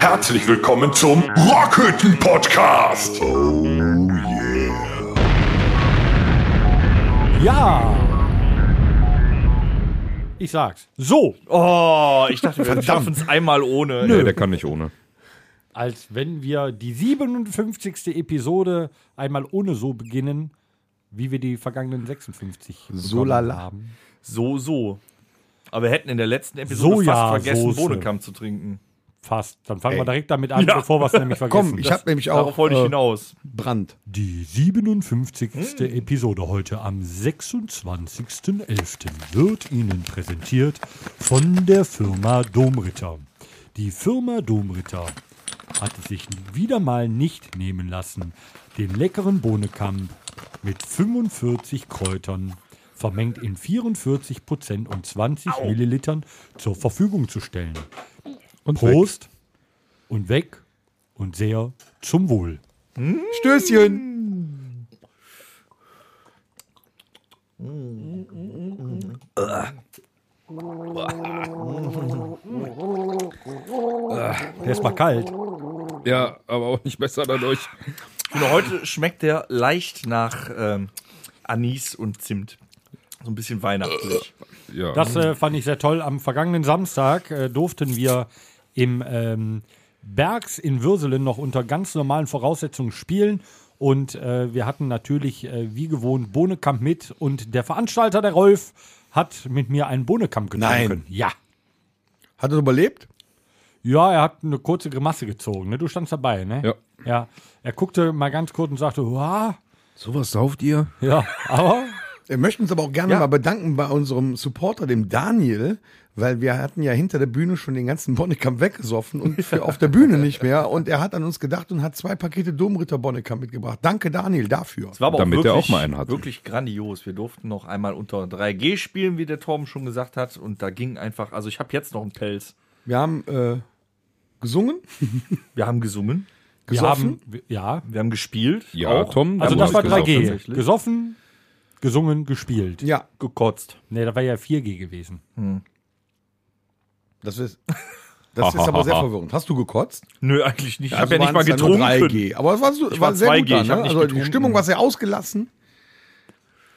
Herzlich willkommen zum Rockhütten Podcast. Oh yeah. Ja! Ich sag's. So, Oh, ich dachte, wir schaffen es einmal ohne. Nee, der kann nicht ohne. als wenn wir die 57. Episode einmal ohne so beginnen, wie wir die vergangenen 56 So lala. haben. So, so. Aber wir hätten in der letzten Episode Soja- fast vergessen. Bohnenkamm zu trinken. Fast. Dann fangen wir Ey. direkt damit an, Ja. bevor wir es nämlich vergessen. Komm, ich habe nämlich auch Darauf wollte ich äh, hinaus. Brand. Die 57. Episode heute am 26.11. wird Ihnen präsentiert von der Firma Domritter. Die Firma Domritter hat es sich wieder mal nicht nehmen lassen, den leckeren Bohnekamp mit 45 Kräutern vermengt in 44 Prozent und 20 Millilitern zur Verfügung zu stellen. Und Prost und weg und sehr zum Wohl. Stößchen. Der ist mal kalt. Ja, aber auch nicht besser dadurch. Finde, heute schmeckt der leicht nach ähm, Anis und Zimt. So ein bisschen weihnachtlich. Ja. Das äh, fand ich sehr toll. Am vergangenen Samstag äh, durften wir im ähm, Bergs in Würselen noch unter ganz normalen Voraussetzungen spielen. Und äh, wir hatten natürlich wie wie gewohnt Bohnekamp mit. Und der Veranstalter, der Rolf, hat mit mir einen Bohnekamp getrunken. Nein. Ja. Hat er überlebt? Ja, er hat eine kurze Grimasse gezogen. Ne? Du standst dabei, ne? Ja. Ja. Er guckte mal ganz kurz und sagte, Wah. Sowas sauft ihr? ja, aber Wir möchten uns aber auch gerne Ja. mal bedanken bei unserem Supporter, dem Daniel, weil wir hatten ja hinter der Bühne schon den ganzen Bonnekamp weggesoffen und für auf der Bühne nicht mehr. Und er hat an uns gedacht und hat zwei Pakete Domritter Bonnekamp mitgebracht. Danke, Daniel, dafür. Es war aber Damit auch wirklich, auch mal einen hatte. wirklich grandios. Wir durften noch einmal unter 3G spielen, wie der Torben schon gesagt hat. Und da ging einfach, also ich habe jetzt noch einen Pelz. Wir haben äh, gesungen, Wir haben gesungen, wir gesoffen. haben, ja. wir haben gespielt. Ja, auch Tom. Also das war gesagt, 3G. tatsächlich. Gesoffen, gesungen, gespielt. Ja, gekotzt. Nee, das war ja 4G gewesen. das ist, das ist aber sehr verwirrend. Hast du gekotzt? Nö, eigentlich nicht. Ich Also habe ja nicht mal getrunken. 3G. Aber es war, so, Ich war war sehr 2G, gut. Hab ne? Also die. Stimmung war sehr ausgelassen.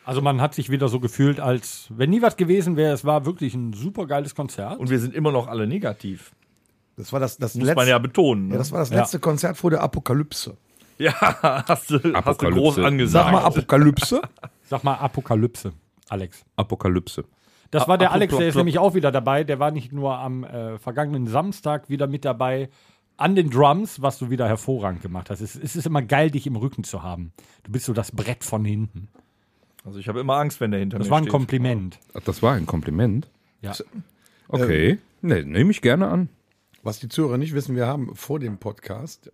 Also man hat sich wieder so gefühlt, als wenn nie was gewesen wäre. Es war wirklich ein super geiles Konzert. Und wir sind immer noch alle negativ. Das war das, das Muss letzte. man ja betonen. Ne? ja, das war das Ja. letzte Konzert vor der Apokalypse. Ja, hast du, hast du Apokalypse. groß angesagt. Sag mal Apokalypse. Sag mal Apokalypse, Alex. Apokalypse. Das war der Apo- Alex, der ist nämlich auch wieder dabei. Der war nicht nur am äh, vergangenen Samstag wieder mit dabei an den Drums, was du wieder hervorragend gemacht hast. Es, es ist immer geil, dich im Rücken zu haben. Du bist so das Brett von hinten. Also ich habe immer Angst, wenn der hinter Das mir war ein steht. Kompliment. Ach, das war ein Kompliment. Ja. Okay. Ne, nehme ich gerne an. Was die Zuhörer nicht wissen, wir haben vor dem Podcast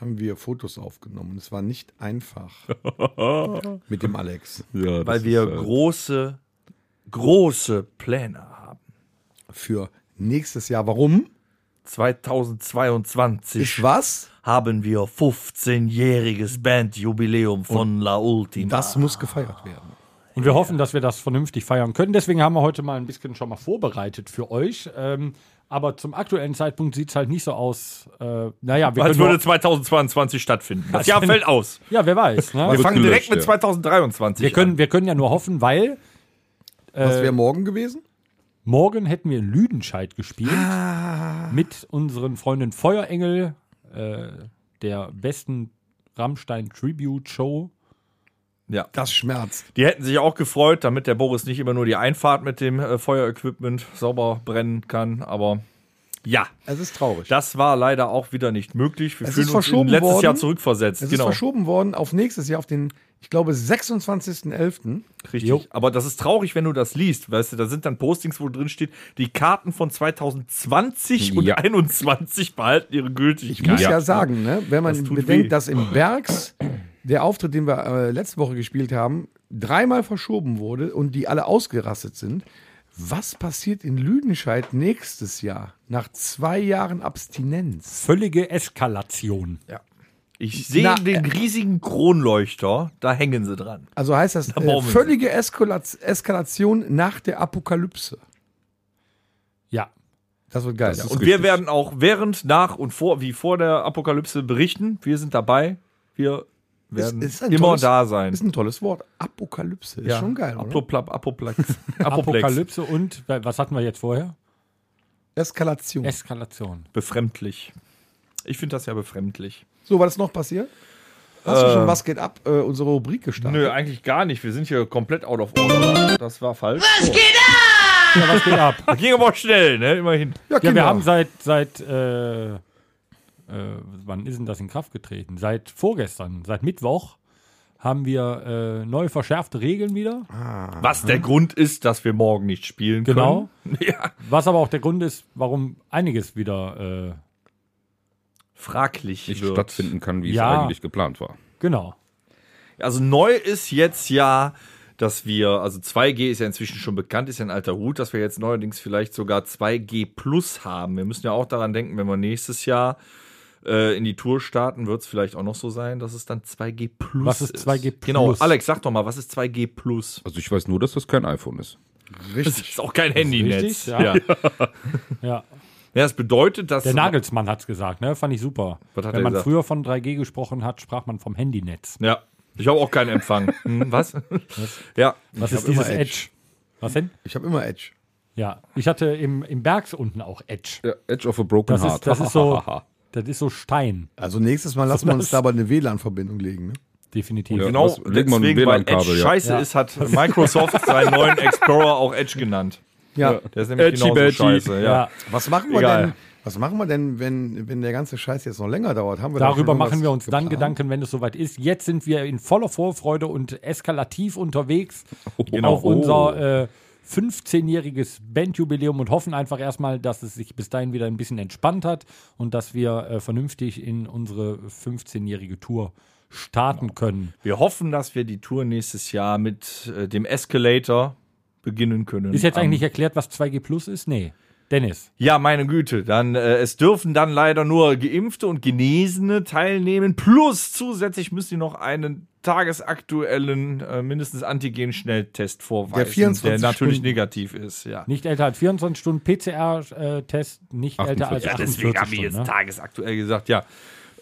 haben wir Fotos aufgenommen. Es war nicht einfach mit dem Alex. Ja, Weil wir große, große Pläne haben. Für nächstes Jahr. Warum? 2022 Ist was? haben wir 15-jähriges Bandjubiläum von La Ultima. Das muss gefeiert werden. Und wir hoffen, dass wir das vernünftig feiern können. Deswegen haben wir heute mal ein bisschen schon mal vorbereitet für euch. Ähm, aber zum aktuellen Zeitpunkt sieht es halt nicht so aus. Äh, naja, wir Als können würde nur, 2022 stattfinden. Das Jahr fällt aus. Ja, wer weiß. Ne? Wir fangen direkt gelöscht, mit ja. 2023 Wir können, wir können ja nur hoffen, weil Was wäre morgen gewesen? morgen hätten wir in Lüdenscheid gespielt mit unseren Freunden Feuerengel, äh, der besten Rammstein Tribute Show. Ja. Das schmerzt. Die hätten sich auch gefreut, damit der Boris nicht immer nur die Einfahrt mit dem äh, Feuerequipment sauber brennen kann. Aber ja, Es ist traurig. das war leider auch wieder nicht möglich. Wir Es fühlen ist uns letztes worden. Jahr zurückversetzt. es genau. ist verschoben worden auf nächstes Jahr, auf den, ich glaube, 26.11. Richtig. Jo. Aber das ist traurig, wenn du das liest. Weißt du, da sind dann Postings, wo drin steht, die Karten von 2020 und Ja. 2021 behalten ihre Gültigkeit. Ich muss ja, sagen, ne, wenn man Das bedenkt, weh. dass im Bergs der Auftritt, den wir äh, letzte Woche gespielt haben, dreimal verschoben wurde und die alle ausgerastet sind. Was passiert in Lüdenscheid nächstes Jahr nach zwei Jahren Abstinenz? Völlige Eskalation. Ja. Ich sehe Na, den riesigen Kronleuchter, da hängen sie dran. Also heißt das Da äh, völlige Eskalat Eskalation nach der Apokalypse. Ja. Das wird geil. Das Und richtig. wir werden auch während, nach und vor, wie vor der Apokalypse berichten. Wir sind dabei. Wir werden Ist- ist immer tolles- da sein. ist ein tolles Wort. Apokalypse. Ist schon geil, oder? Apoplap, Apoplex. Apoplex. Apokalypse und, was hatten wir jetzt vorher? Eskalation. Eskalation. Befremdlich. Ich finde das ja befremdlich. so, was ist noch passiert? Hast du schon Was geht ab? Äh, unsere Rubrik gestartet? Nö, eigentlich gar nicht. Wir sind hier komplett out of order. Das war falsch. Ja, was geht ab? Das ging aber auch schnell, ne? Immerhin. Ja, Kinder. wir haben seit, seit äh, äh, wann ist denn das in Kraft getreten? Seit vorgestern, seit Mittwoch haben wir äh, neu verschärfte Regeln wieder. Was der Grund ist, dass wir morgen nicht spielen Genau. können. Ja. Was aber auch der Grund ist, warum einiges wieder, äh, Fraglich nicht wird. stattfinden kann, wie Ja. es eigentlich geplant war. genau. Also neu ist jetzt ja, dass wir, also 2G ist ja inzwischen schon bekannt, ist ja ein alter Hut, dass wir jetzt neuerdings vielleicht sogar 2G Plus haben. Wir müssen ja auch daran denken, wenn wir nächstes Jahr äh, in die Tour starten, wird es vielleicht auch noch so sein, dass es dann 2G Plus Was ist 2G Plus? Genau, Alex, sag doch mal, was ist 2G Plus? Also ich weiß nur, dass das kein iPhone ist. Das Richtig. ist auch kein Handynetz. richtig? Ja. Ja. Ja. Ja. das bedeutet, dass Der Nagelsmann hat es gesagt, ne? Fand ich super. Was hat Wenn man gesagt? früher von 3G gesprochen hat, sprach man vom Handynetz. Ja, ich habe auch keinen Empfang. Hm, was? Ja, Was hab ist dieses immer Edge? Edge. Was denn? Ich habe immer Edge. Ja, ich hatte im, im Bergs unten auch Edge. Ja, Edge of a Broken Das ist, Heart. das ist so, das ist so Stein, Also nächstes Mal lassen wir uns da aber eine WLAN-Verbindung legen. Ne? definitiv. Ja. genau. ein Deswegen, weil Edge scheiße Ja. ist, hat Microsoft seinen neuen Explorer auch Edge genannt. Ja. Der ist nämlich Edgy genauso badgy. scheiße. Ja. Was machen wir Egal. denn? Was machen wir denn, wenn, wenn der ganze Scheiß jetzt noch länger dauert? Haben wir da darüber machen wir uns dann geplant? Gedanken, wenn es soweit ist. Jetzt sind wir in voller Vorfreude und eskalativ unterwegs Genau. auf unser äh, 15-jähriges Bandjubiläum und hoffen einfach erstmal, dass es sich bis dahin wieder ein bisschen entspannt hat und dass wir äh, vernünftig in unsere 15-jährige Tour starten können. Wir hoffen, dass wir die Tour nächstes Jahr mit äh, dem Escalator beginnen können. Ist jetzt eigentlich erklärt, was 2G Plus ist? Nee. Dennis. Ja, meine Güte. Dann äh, es dürfen dann leider nur Geimpfte und Genesene teilnehmen. Plus zusätzlich müssen sie noch einen tagesaktuellen äh, mindestens Antigen-Schnelltest vorweisen, Der 24 natürlich Stunden. negativ ist. Ja. Nicht älter als 24 Stunden PCR-Test, nicht älter als 48. Ja, 48 deswegen habe ich jetzt Ne? tagesaktuell gesagt. Ja.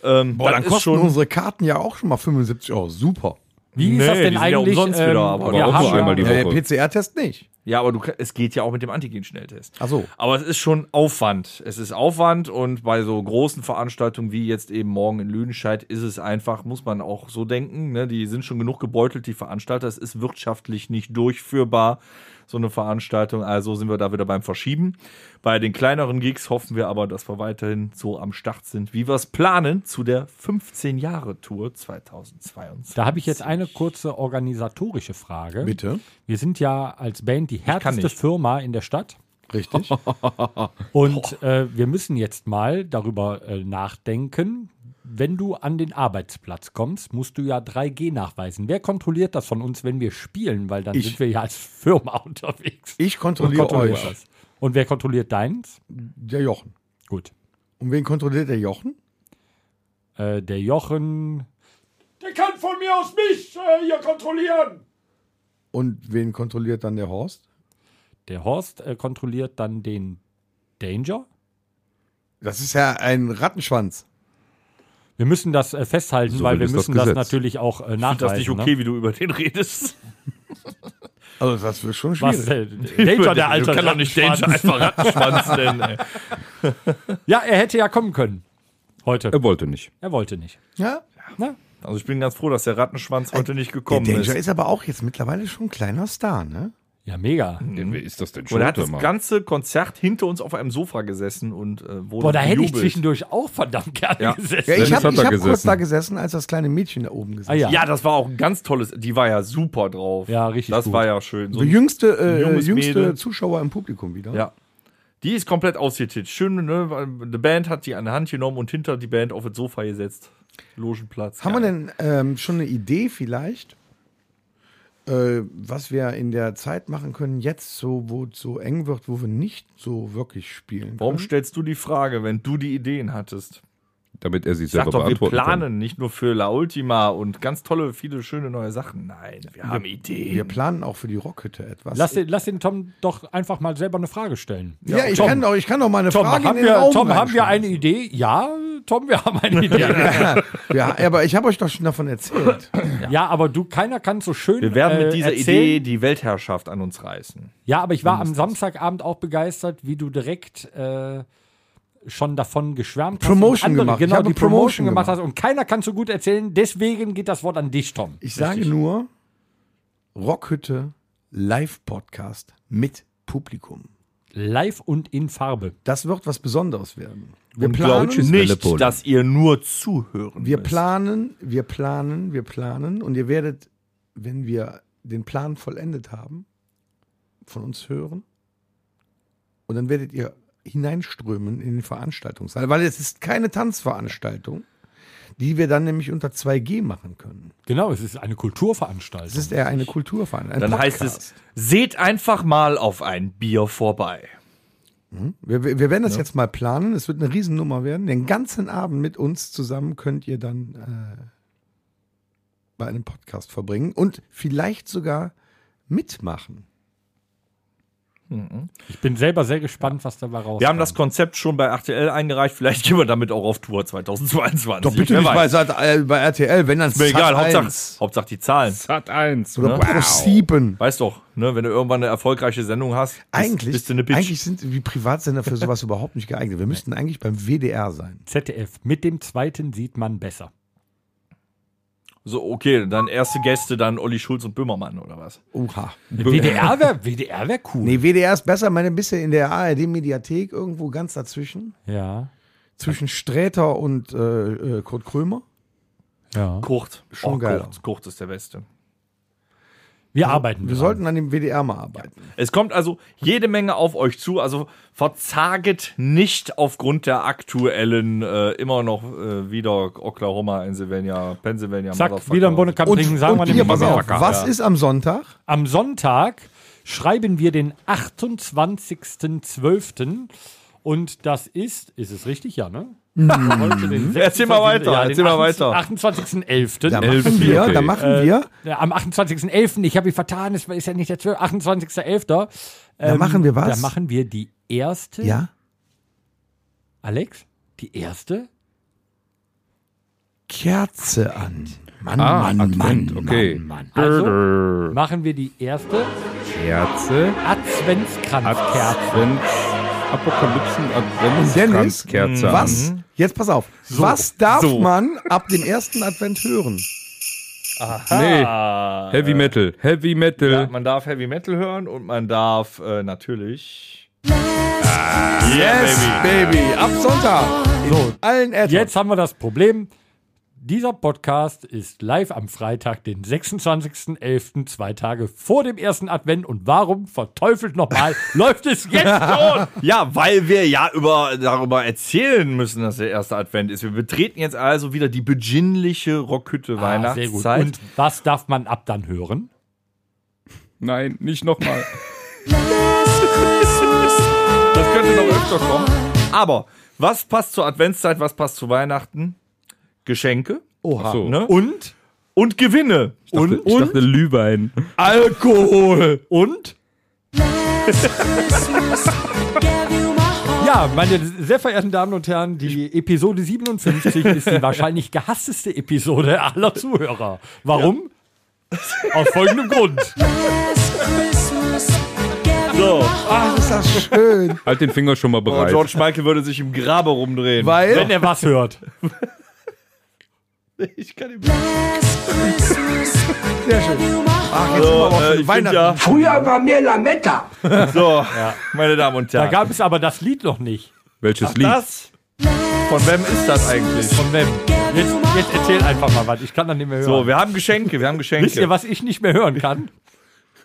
Ähm, Boah, dann ist kosten schon. unsere Karten ja auch schon mal 75 Euro. Super. Wie ist Nee, das denn die sind ja eigentlich? umsonst wieder, aber auch haben ja- einmal die Ja, der Woche. PCR-Test nicht. Ja, aber du, es geht ja auch mit dem Antigen-Schnelltest. Ach so. Aber es ist schon Aufwand. Es ist Aufwand und bei so großen Veranstaltungen wie jetzt eben morgen in Lüdenscheid ist es einfach, muss man auch so denken, ne? die sind schon genug gebeutelt, die Veranstalter. Es ist wirtschaftlich nicht durchführbar, so eine Veranstaltung. Also sind wir da wieder beim Verschieben. Bei den kleineren Gigs hoffen wir aber, dass wir weiterhin so am Start sind, wie wir es planen zu der 15-Jahre-Tour 2022. Da habe ich jetzt eine kurze organisatorische Frage. Bitte. Wir sind ja als Band die härteste. Firma in der Stadt. Richtig. Und äh, wir müssen jetzt mal darüber äh, nachdenken. Wenn du an den Arbeitsplatz kommst, musst du ja 3G nachweisen. Wer kontrolliert das von uns, wenn wir spielen? Weil dann Ich. sind wir ja als Firma unterwegs. Ich kontrolliere euch. das. Und wer kontrolliert deins? Der Jochen. Gut. Und wen kontrolliert der Jochen? Äh, der Jochen. Der kann von mir aus mich äh, hier kontrollieren. Und wen kontrolliert dann der Horst? Der Horst äh, kontrolliert dann den Danger. Das ist ja ein Rattenschwanz. Wir müssen das äh, festhalten, So weil wir das müssen das, Gesetz. natürlich auch äh, Ich nachweisen. finde das nicht okay, ne? wie du über den redest. Also das wird schon Was, schwierig. äh, Danger, der alte Du kann doch nicht Danger Rattenschwanz. einfach Rattenschwanz nennen. Ja, er hätte ja kommen können. Heute. Er wollte nicht. Er wollte nicht. Ja. Na? Also ich bin ganz froh, dass der Rattenschwanz heute nicht Der gekommen Danger ist. ist aber auch jetzt mittlerweile schon ein kleiner Star, ne? Ja, mega. Ja, wer ist das denn Und schon? er hat das ganze Konzert hinter uns auf einem Sofa gesessen und äh, wurde Boah, da hätte ich zwischendurch auch verdammt gerne Ja. gesessen. Ja, ich habe hab kurz da gesessen, als das kleine Mädchen da oben gesessen Ah, ja. Ja, das war auch ein ganz tolles. Die war ja super drauf. Ja, richtig Das gut. war ja schön. So ein- jüngste, äh, jüngste Mädel. Zuschauer im Publikum wieder. ja. Die ist komplett ausgetitscht. Schön, ne? weil Die Band hat die an der Hand genommen und hinter die Band auf das Sofa gesetzt. Logenplatz. Haben wir Geil. denn ähm, schon eine Idee vielleicht, äh, was wir in der Zeit machen können, jetzt so, wo es so eng wird, wo wir nicht so wirklich spielen Warum können? stellst du die Frage, wenn du die Ideen hattest? Damit er sich Sag selber doch, wir beantworten planen kann. nicht nur für La Ultima und ganz tolle, viele schöne neue Sachen. Nein, wir haben Ideen. Wir planen auch für die Rockhütte etwas. Lass den, lass den Tom doch einfach mal selber eine Frage stellen. ja, ich, Tom, kann doch, ich kann doch mal eine Tom, Frage haben in den wir, Raum Tom haben wir eine Idee? Ja, Tom, wir haben eine Idee. Ja, ja, aber ich habe euch doch schon davon erzählt. Ja, aber du, keiner kann so schön. wir werden mit äh, dieser erzählen. Idee die Weltherrschaft an uns reißen. Ja, aber ich war am Samstagabend auch begeistert, wie du direkt äh, schon davon geschwärmt hast. Promotion andere, gemacht. Genau, die die Promotion Promotion gemacht gemacht. hast. Und keiner kann so gut erzählen. Deswegen geht das Wort an dich, Tom. Ich sage nur Rockhütte Live-Podcast mit Publikum. Live und in Farbe. Das wird was Besonderes werden. Wir Und planen, nicht, dass ihr nur zuhören wir müsst. planen, wir planen, wir planen und ihr werdet, wenn wir den Plan vollendet haben, von uns hören und dann werdet ihr hineinströmen in den Veranstaltungssaal, weil es ist keine Tanzveranstaltung, die wir dann nämlich unter 2G machen können. Genau, es ist eine Kulturveranstaltung. Es ist eher eine Kulturveranstaltung. ein Dann heißt Podcast. es, seht einfach mal auf ein Bier vorbei. Wir, wir wir werden das jetzt mal planen. Es wird eine Riesennummer werden. Den ganzen Abend mit uns zusammen könnt ihr dann äh, bei einem Podcast verbringen und vielleicht sogar mitmachen. Ich bin selber sehr gespannt, was dabei rauskommt. Wir haben das Konzept schon bei RTL eingereicht. Vielleicht gehen wir damit auch auf Tour 2022. Doch bitte Wer nicht bei. Sat, äh, bei RTL, wenn dann Ist mir egal, Hauptsache, 1 Hauptsache die Zahlen. Sat 1. oder ne? Pro 7. Weißt doch, ne, wenn du irgendwann eine erfolgreiche Sendung hast, bist, Eigentlich, bist du eine Bitch. eigentlich sind die Privatsender für sowas überhaupt nicht geeignet. Wir müssten eigentlich beim WDR sein. ZDF. Mit dem zweiten sieht man besser. So, okay, dann erste Gäste, dann Olli Schulz und Böhmermann oder was? Oha. WDR wäre WDR wär cool. Nee, WDR ist besser, meine ein bisschen in der ARD-Mediathek, irgendwo ganz dazwischen. Ja. Zwischen Sträter und äh, äh, Kurt Krömer. ja. Kurt. Schon oh, geil. Kurt, Kurt ist der Beste. Wir arbeiten. Wir dran. sollten an dem WDR mal arbeiten. Es kommt also jede Menge auf euch zu, also verzaget nicht aufgrund der aktuellen, äh, immer noch äh, wieder Oklahoma, Pennsylvania, Pennsylvania, Zack, wieder ein Bonnekamp trinken, sagen wir hier, pass auf, was ist am Sonntag? Am Sonntag schreiben wir den 28.12. Und das ist, ist es richtig? Ja, ne? Den Erzähl mal 26. weiter, Ja, erzähl mal 28. weiter. 28.11. Da machen wir, okay. da machen Äh, wir, Ja, am 28.11. Ich habe mich vertan, es ist ja nicht der 12. 28.11. da Ähm, machen wir was? Da machen wir die erste. ja, Alex? Die erste? Kerze an. Mann, Ah, Mann, Advent, Mann, okay. Mann, Mann. Also machen wir die erste Kerze, Adventskranzkerze. Advent, Apokalypsen, Adventskranzkerze. was, jetzt pass auf, was darf so. man ab dem ersten Advent hören? Nee, Ah, Heavy Metal, Heavy Metal. ja, man darf Heavy Metal hören und man darf äh, natürlich. yeah, Baby, ab Sonntag. So, Allen Äther. Jetzt haben wir das Problem. Dieser Podcast ist live am Freitag, den 26.11., zwei Tage vor dem ersten Advent. Und warum, verteufelt nochmal, läuft es jetzt schon? Ja, weil wir ja über, darüber erzählen müssen, dass der erste Advent ist. Wir betreten jetzt also wieder die beginnliche Rockhütte Ah, sehr gut. Weihnachtszeit. Und was darf man ab dann hören? Nein, nicht nochmal. Das könnte noch öfter kommen. Aber was passt zur Adventszeit, was passt zu Weihnachten? Geschenke Oha. So. ne? Und? und Gewinne. Und, ich dachte Glühwein. Alkohol. Und? Ja, meine sehr verehrten Damen und Herren, die Episode 57 ist die wahrscheinlich gehassteste Episode aller Zuhörer. Warum? Aus folgendem Grund. So. Ach, ist das schön. Halt den Finger schon mal Oh, bereit. George Michael würde sich im Grabe rumdrehen. Weil, Wenn er was hört. ich kann ihm sehr schön. Ach, jetzt so, sind wir aber äh, schon ich Weihnachten. ja, Früher war mir Lametta. so, meine Damen und Da Herren. gab es aber das Lied noch nicht. Welches Lied? das? Von wem ist das eigentlich? Von wem? Jetzt, jetzt erzähl einfach mal was. Ich kann dann nicht mehr hören. So, wir haben Geschenke, wir haben Geschenke. Wisst ihr, was ich nicht mehr hören kann?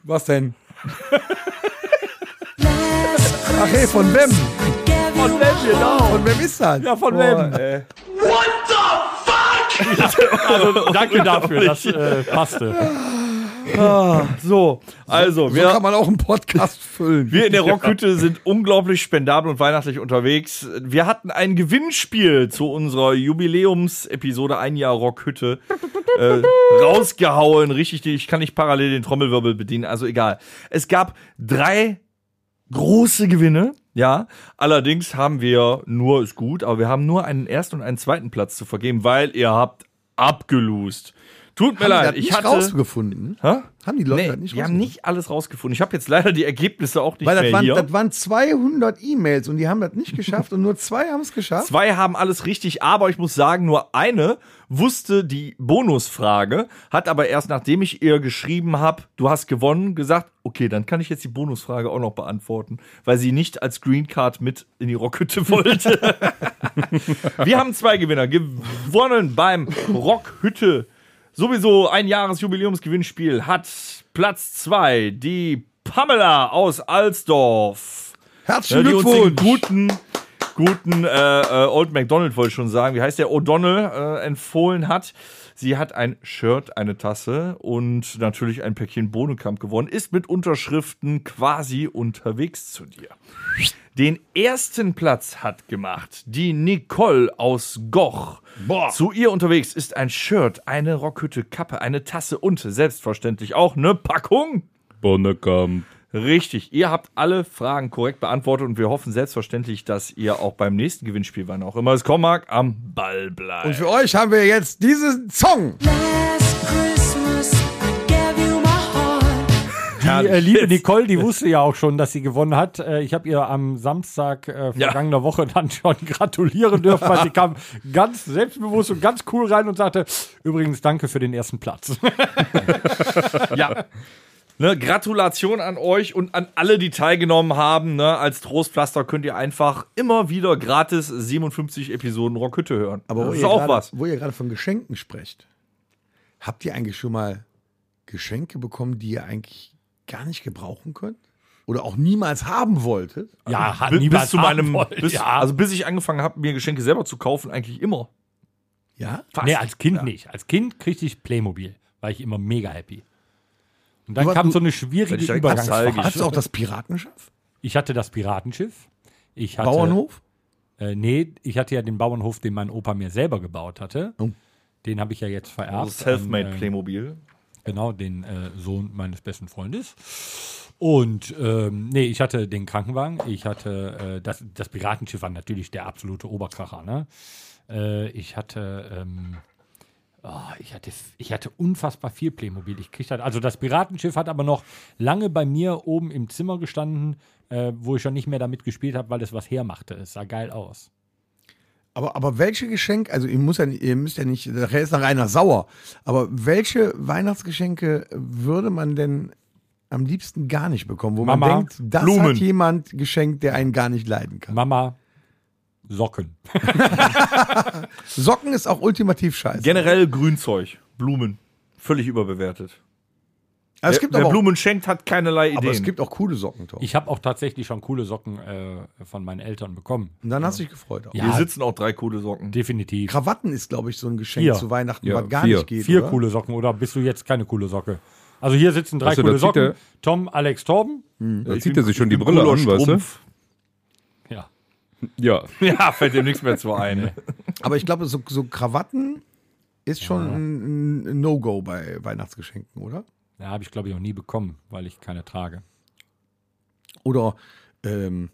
Was denn? Ach hey, von wem? Von wem, genau. Von wem ist das? Ja, von Boah, wem? Äh, Also, danke dafür, das äh, passte. Ah, so, also, So wir, kann man auch einen Podcast füllen. wir in der Rockhütte sind unglaublich spendabel und weihnachtlich unterwegs. Wir hatten ein Gewinnspiel zu unserer Jubiläumsepisode Ein Jahr Rockhütte äh, rausgehauen. Richtig, ich kann nicht parallel den Trommelwirbel bedienen, also egal. Es gab drei große Gewinne. Ja, allerdings haben wir nur, ist gut, aber wir haben nur einen ersten und einen zweiten Platz zu vergeben, weil ihr habt abgelust. Tut mir Haben die leid, ich nicht hatte. rausgefunden? Hä? Haben die Leute Nee, nicht die haben nicht alles rausgefunden. Ich habe jetzt leider die Ergebnisse auch nicht Weil das mehr waren, hier. das waren 200 E-Mails und die haben das nicht geschafft und nur zwei haben es geschafft. Zwei haben alles richtig, aber ich muss sagen, nur eine wusste die Bonusfrage, hat aber erst nachdem ich ihr geschrieben habe, du hast gewonnen, gesagt, okay, dann kann ich jetzt die Bonusfrage auch noch beantworten, weil sie nicht als Green Card mit in die Rockhütte wollte. Wir haben zwei Gewinner gewonnen beim Rockhütte. Sowieso ein Jahresjubiläumsgewinnspiel hat Platz zwei die Pamela aus Alsdorf. Ja, Herzlichen uns den Glückwunsch. guten, guten äh, äh, Old McDonald wollte ich schon sagen, wie heißt der O'Donnell äh, empfohlen hat. Sie hat ein Shirt, eine Tasse und natürlich ein Päckchen Bohnenkamp gewonnen, ist mit Unterschriften quasi unterwegs zu dir. Den ersten Platz hat gemacht die Nicole aus Goch. Zu ihr unterwegs ist ein Shirt, eine Rockhütte, Kappe, eine Tasse und selbstverständlich auch eine Packung Bonnekamp. Richtig, ihr habt alle Fragen korrekt beantwortet und wir hoffen selbstverständlich, dass ihr auch beim nächsten Gewinnspiel, wann auch immer es kommen mag, am Ball bleibt. Und für euch haben wir jetzt diesen Song. Last Die äh, liebe Nicole, die wusste ja auch schon, dass sie gewonnen hat. Äh, ich habe ihr am Samstag äh, Ja. vergangener Woche dann schon gratulieren dürfen, weil sie kam ganz selbstbewusst und ganz cool rein und sagte, übrigens danke für den ersten Platz. ja. Ne, Gratulation an euch und an alle, die teilgenommen haben. Ne, als Trostpflaster könnt ihr einfach immer wieder gratis 57 Episoden Rockhütte hören. Aber wo das ist ihr auch gerade- was. Wo ihr gerade von Geschenken sprecht, habt ihr eigentlich schon mal Geschenke bekommen, die ihr eigentlich gar nicht gebrauchen könnt? Oder auch niemals haben wolltet? ja, hat Bis, niemals bis zu meinem, haben wollen. bis, ja. also bis ich angefangen habe, mir Geschenke selber zu kaufen, eigentlich immer. Ja? Fast. nee, als Kind nicht. Als Kind kriegte ich Playmobil. War ich immer mega happy. Und dann Du- kam du- so eine schwierige Übergangsphase. Hast du auch das Piratenschiff? Ich hatte das Piratenschiff. Ich hatte, Bauernhof? Äh, nee, ich hatte ja den Bauernhof, den mein Opa mir selber gebaut hatte. Oh. Den habe ich ja jetzt vererbt. Also Selfmade an, äh, Playmobil. Genau, den äh, Sohn meines besten Freundes. Und ähm, nee, ich hatte den Krankenwagen, ich hatte äh, das, das Piratenschiff war natürlich der absolute Oberkracher, ne? Äh, ich hatte ähm, oh, ich hatte ich hatte unfassbar viel Playmobil. Ich kriegte halt, also das Piratenschiff hat aber noch lange bei mir oben im Zimmer gestanden, äh, wo ich schon nicht mehr damit gespielt habe, weil es was hermachte. Es sah geil aus. Aber, aber welche Geschenke, also ihr, muss ja, nicht- ihr müsst ja nicht, nachher ist nach einer sauer, aber welche Weihnachtsgeschenke würde man denn am liebsten gar nicht bekommen, wo Mama, man denkt, das Blumen. hat jemand geschenkt, der einen gar nicht leiden kann? Mama Socken. Socken ist auch ultimativ scheiße. Generell Grünzeug, Blumen. Völlig überbewertet. Also es wer gibt wer aber, auch, Blumen schenkt, hat keinerlei Ideen. aber es gibt auch coole Socken, Tom. Ich habe auch tatsächlich schon coole Socken äh, von meinen Eltern bekommen. Und dann hast du dich gefreut auch. Ja. Hier sitzen auch drei coole Socken. Definitiv. Krawatten ist, glaube ich, so ein Geschenk Vier. zu Weihnachten, Ja, was gar vier. nicht geht. Vier oder? coole Socken oder bist du jetzt keine coole Socke? Also hier sitzen drei Weißt du, coole Socken. er- Tom, Alex, Torben. Da Ich zieht bin- er sich schon die Brille an, weißt du? Strumpf. Ja. Ja. Ja, fällt dem nichts mehr zu ein. Aber ich glaube, so, so Krawatten ist schon ein, ein No-Go bei Weihnachtsgeschenken, oder? Ja, habe ich glaube ich auch nie bekommen, weil ich keine trage. Oder ähm,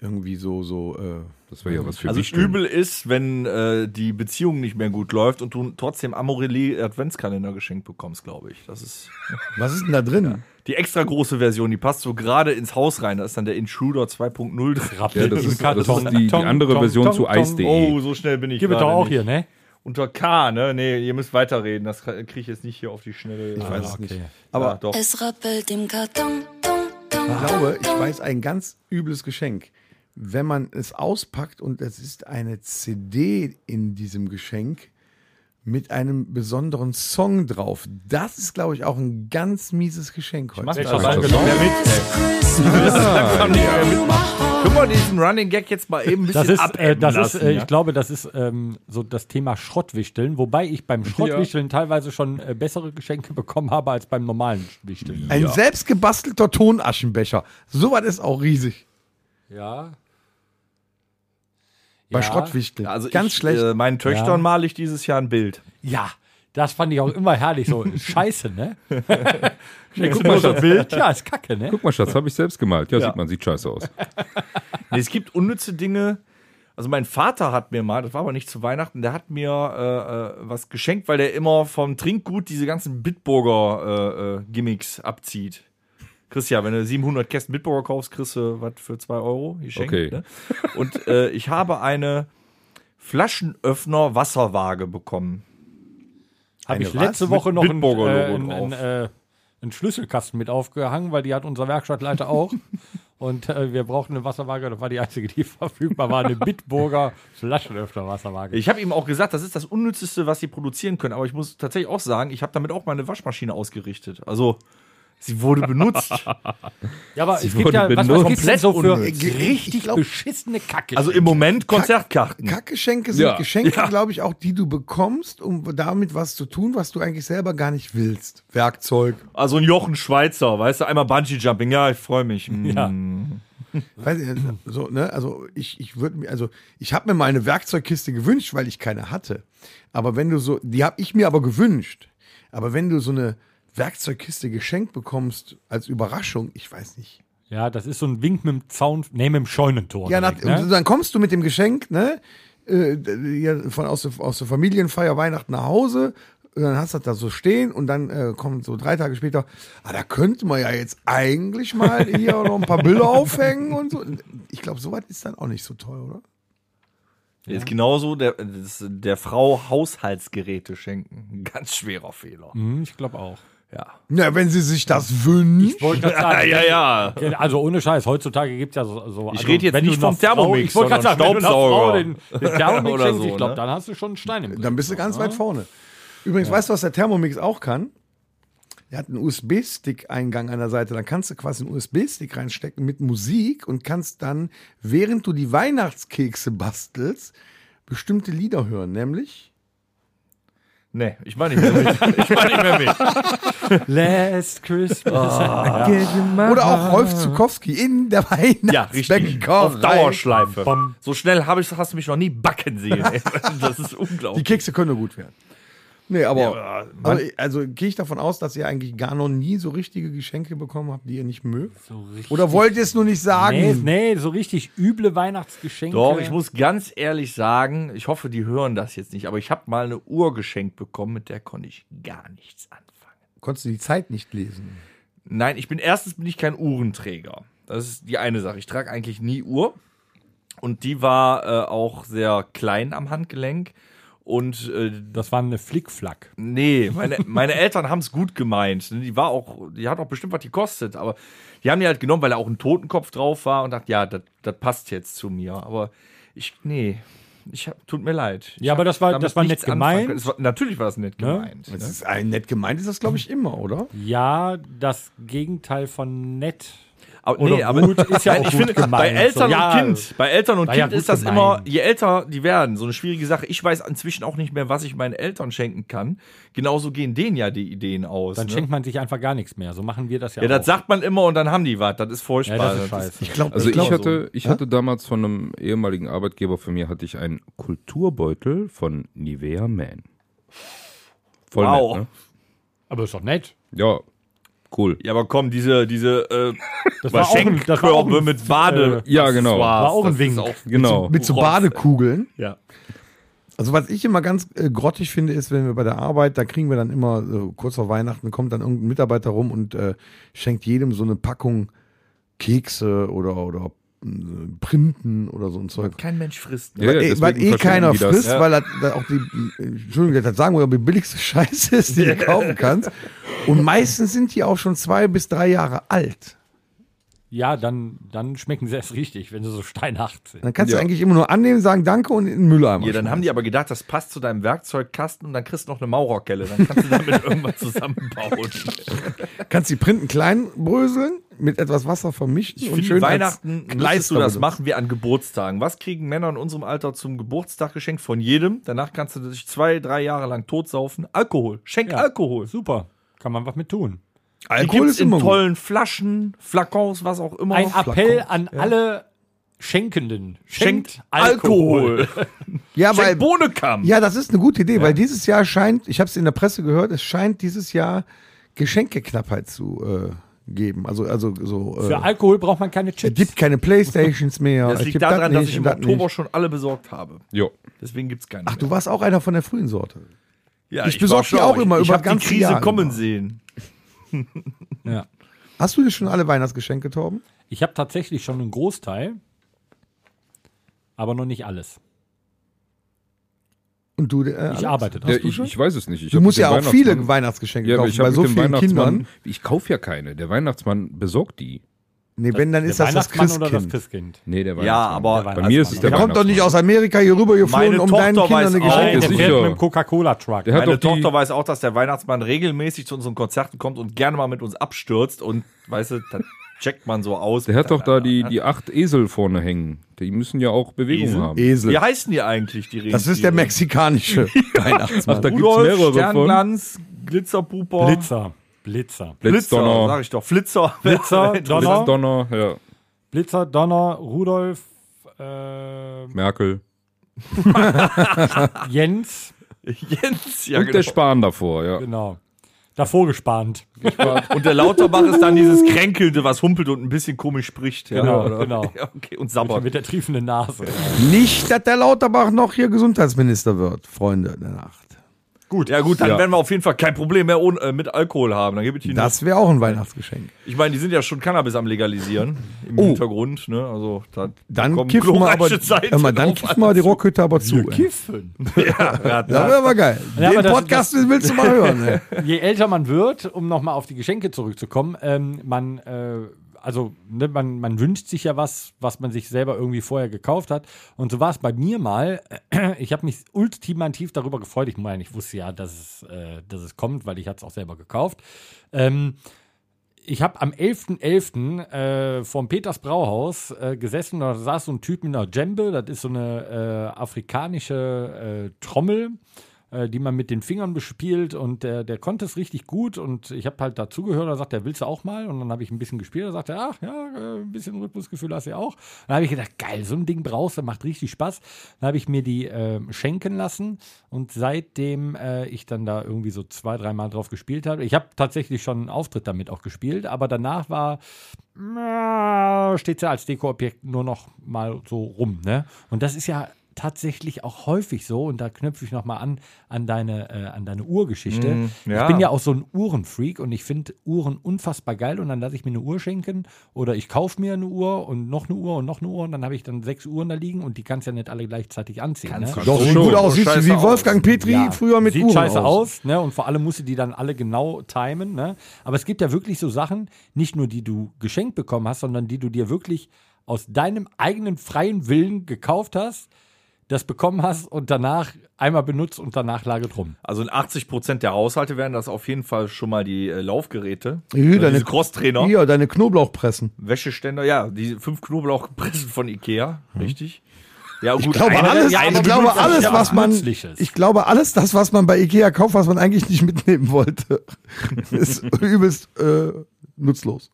irgendwie so, so, äh, Das wäre ja was für Also Wichteln. übel ist, wenn äh, die Beziehung nicht mehr gut läuft und du trotzdem Amorelie Adventskalender geschenkt bekommst, glaube ich. Das ist was ist denn da drin? die extra große Version, die passt so gerade ins Haus rein. Da ist dann der Intruder 2.0 drin. Ja, das ist, das ist die, die andere Version zu Eis.de. Oh, so schnell bin ich Hier wird gerade doch auch nicht. hier, ne? Unter K, ne? Nee, ihr müsst weiterreden. Das kriege ich jetzt nicht hier auf die Schnelle. Ich weiß es nicht. Aber Ja, doch. Es rappelt im Karton. Ich glaube, ich weiß ein ganz übles Geschenk. Wenn man es auspackt und es ist eine CD in diesem Geschenk mit einem besonderen Song drauf. Das ist, glaube ich, auch ein ganz mieses Geschenk heute. Mach Welcher das genau? nicht mehr mit. Wir wir diesen Running Gag jetzt mal eben ein bisschen Das ist, äh, abebben das ist lassen, äh, ja? ich glaube, das ist ähm, so das Thema Schrottwichteln, wobei ich beim Schrottwichteln teilweise schon äh, bessere Geschenke bekommen habe als beim normalen Wichteln. Ein selbstgebastelter Tonaschenbecher. Sowas ist auch riesig. Ja. Bei Ja. Schrottwichteln. Also Ganz ich, schlecht. Äh, meinen Töchtern Ja. male ich dieses Jahr ein Bild. Ja, das fand ich auch immer herrlich. So scheiße, ne? Guck mal, Schatz. Bild. Ja, ist kacke, ne? Guck mal, Schatz, habe ich selbst gemalt. Ja, Ja. sieht man, sieht scheiße aus. Nee, es gibt unnütze Dinge. Also mein Vater hat mir mal, das war aber nicht zu Weihnachten, der hat mir äh, äh, was geschenkt, weil der immer vom Trinkgut diese ganzen Bitburger äh, äh, Gimmicks abzieht. Ja, wenn du 700 Kästen Bitburger kaufst, kriegst du was für 2 Euro geschenkt. Okay. Ne? Und äh, ich habe eine Flaschenöffner Wasserwaage bekommen. Habe ich letzte was? Woche noch einen, äh, einen, drauf. äh, einen Schlüsselkasten mit aufgehangen, weil die hat unser Werkstattleiter auch. Und äh, wir brauchten eine Wasserwaage, das war die einzige, die verfügbar war, eine Bitburger Flaschenöffner-Wasserwaage. Ich habe ihm auch gesagt, das ist das Unnützeste, was sie produzieren können. Aber ich muss tatsächlich auch sagen, ich habe damit auch meine Waschmaschine ausgerichtet. Also, sie wurde benutzt. Ja, aber Sie es gibt ja, was, was benutzt. gibt's denn so für richtig glaub- beschissene Kacke? also im Moment Konzertkarten. Kackgeschenke sind Ja. Geschenke, glaube ich, auch die du bekommst, um damit was zu tun, was du eigentlich selber gar nicht willst. Werkzeug. Also ein Jochen Schweizer, weißt du, einmal Bungee-Jumping. Ja, ich freue mich. Ja. Mm. Weiß ich, so, ne? Also ich, ich würde mir, also ich habe mir mal eine Werkzeugkiste gewünscht, weil ich keine hatte. Aber wenn du so, die habe ich mir aber gewünscht. Aber wenn du so eine Werkzeugkiste geschenkt bekommst als Überraschung, ich weiß nicht. ja, das ist so ein Wink mit dem Zaun, nee, mit dem Scheunentor. Ja, nach, direkt, und ne? dann kommst du mit dem Geschenk, ne? Äh, ja, von aus der, aus der Familienfeier Weihnachten nach Hause. Und dann hast du das da so stehen und dann äh, kommt so drei Tage später, ah, da könnte man ja jetzt eigentlich mal hier noch ein paar Bilder aufhängen und so. Ich glaube, sowas ist dann auch nicht so toll, oder? Jetzt genauso der, der Frau Haushaltsgeräte schenken. Ein ganz schwerer Fehler. Hm, ich glaube auch. Ja. Na, wenn sie sich das wünscht. Wollte grad sagen, ja, ja. Ja, Also ohne Scheiß, heutzutage gibt es ja so. so Ich also, rede jetzt wenn du nicht vom Thermomix, Frau, ich wollte gerade sagen, Staubsauger. den, den Thermomix Oder so, ich glaube, ne? dann hast du schon einen Stein im Brief. Dann bist du ganz weit vorne. Übrigens, weißt du, was der Thermomix auch kann? Der hat einen USB-Stick-Eingang an der Seite. Dann kannst du quasi einen USB-Stick reinstecken mit Musik und kannst dann, während du die Weihnachtskekse bastelst, bestimmte Lieder hören. Nämlich Nee, ich meine nicht mehr mit. Ich meine nicht mehr mit. Last Christmas. ja. oder auch Rolf Zukowski in der Ja, richtig. Auf Dauerschleife. Bam. So schnell hab ich, hast du mich noch nie backen sehen. ey. Das ist Die unglaublich. Kekse können nur gut werden. Nee, aber, Ja, aber also gehe ich davon aus, dass ihr eigentlich gar noch nie so richtige Geschenke bekommen habt, die ihr nicht mögt? Oder wollt ihr es nur nicht sagen? Nee, nee, so richtig üble Weihnachtsgeschenke. Doch, ich muss ganz ehrlich sagen, ich hoffe, die hören das jetzt nicht, aber ich habe mal eine Uhr geschenkt bekommen, mit der konnte ich gar nichts anfangen. Konntest du die Zeit nicht lesen? Nein, ich bin erstens bin ich kein Uhrenträger. Das ist die eine Sache. Ich trage eigentlich nie Uhr. Und die war äh, auch sehr klein am Handgelenk. Und äh, Das war eine Flickflack. nee, meine, meine Eltern haben es gut gemeint. Die war auch, die hat auch bestimmt was gekostet, aber die haben die halt genommen, weil da auch ein Totenkopf drauf war und dachte, ja, das passt jetzt zu mir. Aber ich, nee, ich hab, tut mir leid. Ich Ja, aber das war- das war nett gemeint. war, natürlich war das nett Ne? gemeint. Das ist ein nett gemeint, ist das glaube ich immer, oder? Ja, das Gegenteil von nett. Aber, Oder nee, aber gut ist ja auch ich gut finde, gemeint. bei Eltern So, ja, und Kind, bei Eltern und ja Kind gut ist das gemeint. immer, je älter die werden, so eine schwierige Sache. Ich weiß inzwischen auch nicht mehr, was ich meinen Eltern schenken kann. Genauso gehen denen ja die Ideen aus. Dann ne? schenkt man sich einfach gar nichts mehr. So machen wir das ja, ja, auch. das sagt man immer und dann haben die was. Das ist furchtbar. ja, das ist scheiße. Ich glaube, Also ich, glaub, hatte, ich hatte damals von einem ehemaligen Arbeitgeber von mir hatte ich einen Kulturbeutel von Nivea Man. Voll Wow. nett, ne? Aber ist doch nett. Ja, cool. Ja, aber komm, diese, diese äh, Das war auch ein- das war auch ein- mit Bade. äh, Ja, genau. War auch ein Wink. auch- Genau. mit so Worauf- Badekugeln. Ja. Also was ich immer ganz äh, grottig finde, ist, wenn wir bei der Arbeit, da kriegen wir dann immer, so kurz vor Weihnachten, kommt dann irgendein Mitarbeiter rum und äh, schenkt jedem so eine Packung Kekse oder, oder Printen oder so ein Zeug. Kein Mensch frisst. Ne? Ja, ja, eh, weil eh keiner das. frisst, Ja. weil das, das auch die, äh, Entschuldigung, das sagen wir, aber die billigste Scheiße ist, die du kaufen kannst. Und meistens sind die auch schon zwei bis drei Jahre alt. Ja, dann, dann schmecken sie erst richtig, wenn sie so steinhart sind. Dann kannst Ja. du eigentlich immer nur annehmen, sagen Danke und in den Mülleimer. Ja, dann haben die aber gedacht, das passt zu deinem Werkzeugkasten und dann kriegst du noch eine Maurerkelle. Dann kannst du damit irgendwas zusammenbauen. Kannst die Printen klein bröseln, mit etwas Wasser vermischt Ich und schön Weihnachten müsstest du das machen wie an Geburtstagen. Was kriegen Männer in unserem Alter zum Geburtstag geschenkt? Von jedem. Danach kannst du dich zwei, drei Jahre lang totsaufen. Alkohol. Schenk Ja. Alkohol. Super. Kann man was mit tun. Alkohol ist in immer gut. tollen Flaschen, Flakons, was auch immer. Ein Appell an alle Schenkenden. Schenkt Schenkt Alkohol. Alkohol. Ja, weil, Schenkt Bohnenkamm. ja, das ist eine gute Idee, weil dieses Jahr scheint, ich habe es in der Presse gehört, es scheint dieses Jahr Geschenkeknappheit zu äh, geben. Also, also so. Für Äh, Alkohol braucht man keine es Chips. gibt keine Playstations mehr. Das es liegt gibt daran, dass nicht ich im das Oktober nicht. schon alle besorgt habe. Jo. Deswegen gibt's keine. Ach, du warst auch einer von der frühen Sorte. ja, ich war besorg die auch immer ich, ich über hab die ganze Krise Jahre kommen immer. sehen. ja. Hast du dir schon alle Weihnachtsgeschenke, Torben? Ich habe tatsächlich schon einen Großteil, aber noch nicht alles. Und du, äh, Ich arbeite Ja, das. ich, ich weiß es nicht. Ich Du musst ja auch viele Weihnachtsgeschenke Ja, aber kaufen, ich bei habe so vielen Weihnachtsmann, Kindern. ich kaufe ja keine. Der Weihnachtsmann besorgt die. Nee, wenn, dann Der ist das das Weihnachtsmann oder das Christkind. Christkind? Nee, der Ja, Weihnachtsmann. aber- Der bei mir ist es der Der kommt doch nicht aus Amerika hier rüber geflogen, Meine um deinen Tochter Kindern weiß eine Geschenke der der zu sicher. fährt mit dem Coca-Cola-Truck. Der Meine Tochter weiß auch, dass der Weihnachtsmann regelmäßig zu unseren Konzerten kommt und gerne mal mit uns abstürzt und, weißt du, dann checkt man so aus. Der hat doch da die, die acht Esel vorne hängen. Die müssen ja auch Bewegung Esel? haben. Esel. Wie heißen die eigentlich, die Das ist der Rentiere? mexikanische Weihnachtsmann. Ach, da gibt's Rudolf, mehrere von. Sternglanz, Glitzerpuper. Blitzer. Blitzer. Blitzer, Blitzdonner. sag ich doch. Flitzer. Blitzer, Donner, Donner, ja. Blitzer, Donner, Rudolf, äh, Merkel. Jens, Jens, ja Und genau. der Spahn davor, ja. genau. Davor gespannt. Und der Lauterbach ist dann dieses Kränkelnde, was humpelt und ein bisschen komisch spricht. Ja, Genau, oder? genau. Ja, okay, und sabbert. Mit der triefenden Nase. Nicht, dass der Lauterbach noch hier Gesundheitsminister wird, Freunde der Nacht. Gut, ja gut, dann Ja. werden wir auf jeden Fall kein Problem mehr ohne, äh, mit Alkohol haben. Dann gebe ich Ihnen Das wäre auch ein Weihnachtsgeschenk. Ich meine, die sind ja schon Cannabis am legalisieren im Oh. Hintergrund, ne? Also da Dann kiffen wir aber, Zeiten mal, dann kiffen wir die Rockhütte aber zu. ey. Kiffen. Ja, ja, Das wäre aber geil. Ja, aber Den das- Podcast willst du mal hören. Ey. Je älter man wird, um nochmal auf die Geschenke zurückzukommen, ähm, man, äh, also ne, man, man wünscht sich ja was, was man sich selber irgendwie vorher gekauft hat. Und so war es bei mir mal. Ich habe mich ultimativ darüber gefreut. Ich meine, ich wusste ja, dass es, äh, dass es kommt, weil ich es auch selber gekauft. Ähm, ich habe am 11.11. Äh, vom Peters Brauhaus äh, gesessen, da saß so ein Typ mit einer Djembe, das ist so eine äh, afrikanische äh, Trommel, äh, die man mit den Fingern bespielt und der, der konnte es richtig gut und ich habe halt dazugehört, da sagt er, willst du auch mal? Und dann habe ich ein bisschen gespielt, er, ach ja, äh, ein bisschen Rhythmusgefühl hast du ja auch. Dann habe ich gedacht, geil, so ein Ding brauchst du, macht richtig Spaß. Dann habe ich mir die äh, schenken lassen und seitdem äh, ich dann da irgendwie so zwei, dreimal drauf gespielt habe, ich habe tatsächlich schon einen Auftritt damit auch gespielt, aber danach war steht ja als Dekoobjekt nur noch mal so rum, ne? Und das ist ja tatsächlich auch häufig so und da knüpfe ich noch mal an an deine äh, an deine Uhrgeschichte. ja. Ich bin ja auch so ein Uhrenfreak und ich finde Uhren unfassbar geil und dann lasse ich mir eine Uhr schenken oder ich kaufe mir eine Uhr und noch eine Uhr und noch eine Uhr und dann habe ich dann sechs Uhren da liegen und die kannst ja nicht alle gleichzeitig anziehen. Ne? Doch, sieht schon. gut aus. So Siehst du wie aus. Wolfgang Petri Ja, früher mit Sieht Uhren scheiße aus. aus, ne? Und vor allem musst du die dann alle genau timen, ne? Aber es gibt ja wirklich so Sachen, nicht nur die du geschenkt bekommen hast, sondern die du dir wirklich aus deinem eigenen freien Willen gekauft hast, das bekommen hast und danach einmal benutzt und danach lagert rum. Also in 80 Prozent der Haushalte wären das auf jeden Fall schon mal die äh, Laufgeräte. Hier, Oder deine- Crosstrainer, Hier, deine Knoblauchpressen. Wäscheständer, ja, die fünf Knoblauchpressen von Ikea, richtig. Ja, gut, Ich glaube, eine- alles, eine ich glaube, alles, ja was man, ich glaube, alles das, was man bei Ikea kauft, was man eigentlich nicht mitnehmen wollte, ist übelst äh, nutzlos.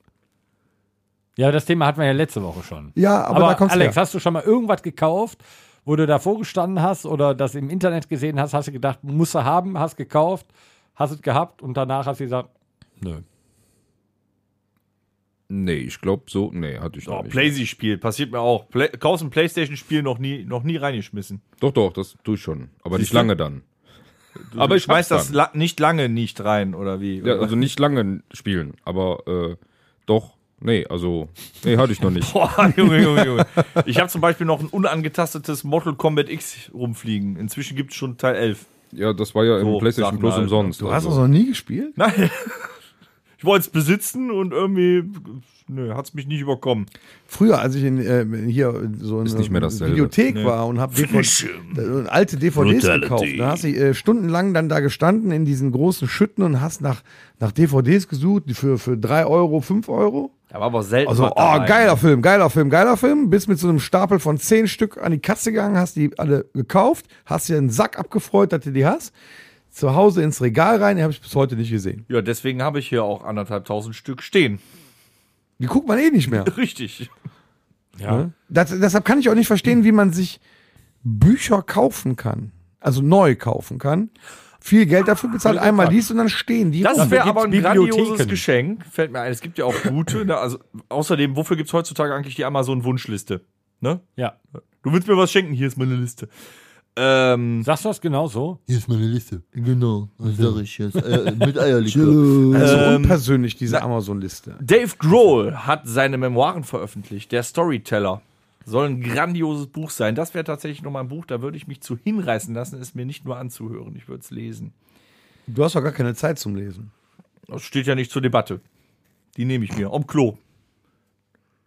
Ja, das Thema hatten wir ja letzte Woche schon. Ja, aber, da kommt's Alex, her. hast du schon mal irgendwas gekauft, wo du davor gestanden hast oder das im Internet gesehen hast, hast du gedacht, musst du haben, hast gekauft, hast es gehabt und danach hast du gesagt, nö. Nee, ich glaube so, nee, hatte ich noch Oh, nicht. Playsy-Spiel, passiert mir auch. Play kaufst ein Playstation-Spiel noch nie, noch nie reingeschmissen. Doch, doch, das tue ich schon. Aber nicht du? lange dann. Du, Aber du ich hab's das la nicht lange nicht rein, oder wie? Ja, also nicht lange spielen, aber äh, doch, nee, also, nee, hatte ich noch nicht. Boah, Junge, Junge, Junge. Ich habe zum Beispiel noch ein unangetastetes Mortal Kombat X rumfliegen. Inzwischen gibt es schon Teil 11. Ja, das war ja im So, PlayStation Sachen Plus halt. umsonst. Du hast also. das noch nie gespielt? Nein. Ich wollte es besitzen und irgendwie, nö, hat es mich nicht überkommen. Früher, als ich in, äh, hier so in mehr dasselbe. Videothek war und habe äh, alte DVDs gekauft, da hast du äh, stundenlang dann da gestanden in diesen großen Schütten und hast nach, nach DVDs gesucht für, für 3 Euro, 5 Euro. Da war aber selten. Also, was oh, dabei. geiler Film, geiler Film, geiler Film. Bist mit so einem Stapel von 10 Stück an die Kasse gegangen, hast die alle gekauft, hast dir einen Sack abgefreut, dass du die hast. Zu Hause ins Regal rein, die habe ich bis heute nicht gesehen. Ja, deswegen habe ich hier auch anderthalbtausend Stück stehen. Die guckt man eh nicht mehr. Richtig. Ja. Das, deshalb kann ich auch nicht verstehen, wie man sich Bücher kaufen kann. Also neu kaufen kann. Viel Geld dafür bezahlt, einmal liest und dann stehen die. Das wäre aber ein grandioses Geschenk. Fällt mir ein. Es gibt ja auch gute. Ne? Also, außerdem, wofür gibt es heutzutage eigentlich die Amazon-Wunschliste? Ne? ja. Du willst mir was schenken? Hier ist meine Liste. Ähm, Sagst du das genau so? Hier ist meine Liste. Genau, was sag ich jetzt? Äh, mit Eierlikör. also ähm, unpersönlich, diese Amazon-Liste. Dave Grohl hat seine Memoiren veröffentlicht. Der Storyteller. Soll ein grandioses Buch sein. Das wäre tatsächlich nochmal ein Buch, da würde ich mich zu hinreißen lassen, es mir nicht nur anzuhören. Ich würde es lesen. Du hast doch gar keine Zeit zum Lesen. Das steht ja nicht zur Debatte. Die nehme ich mir. Am Klo.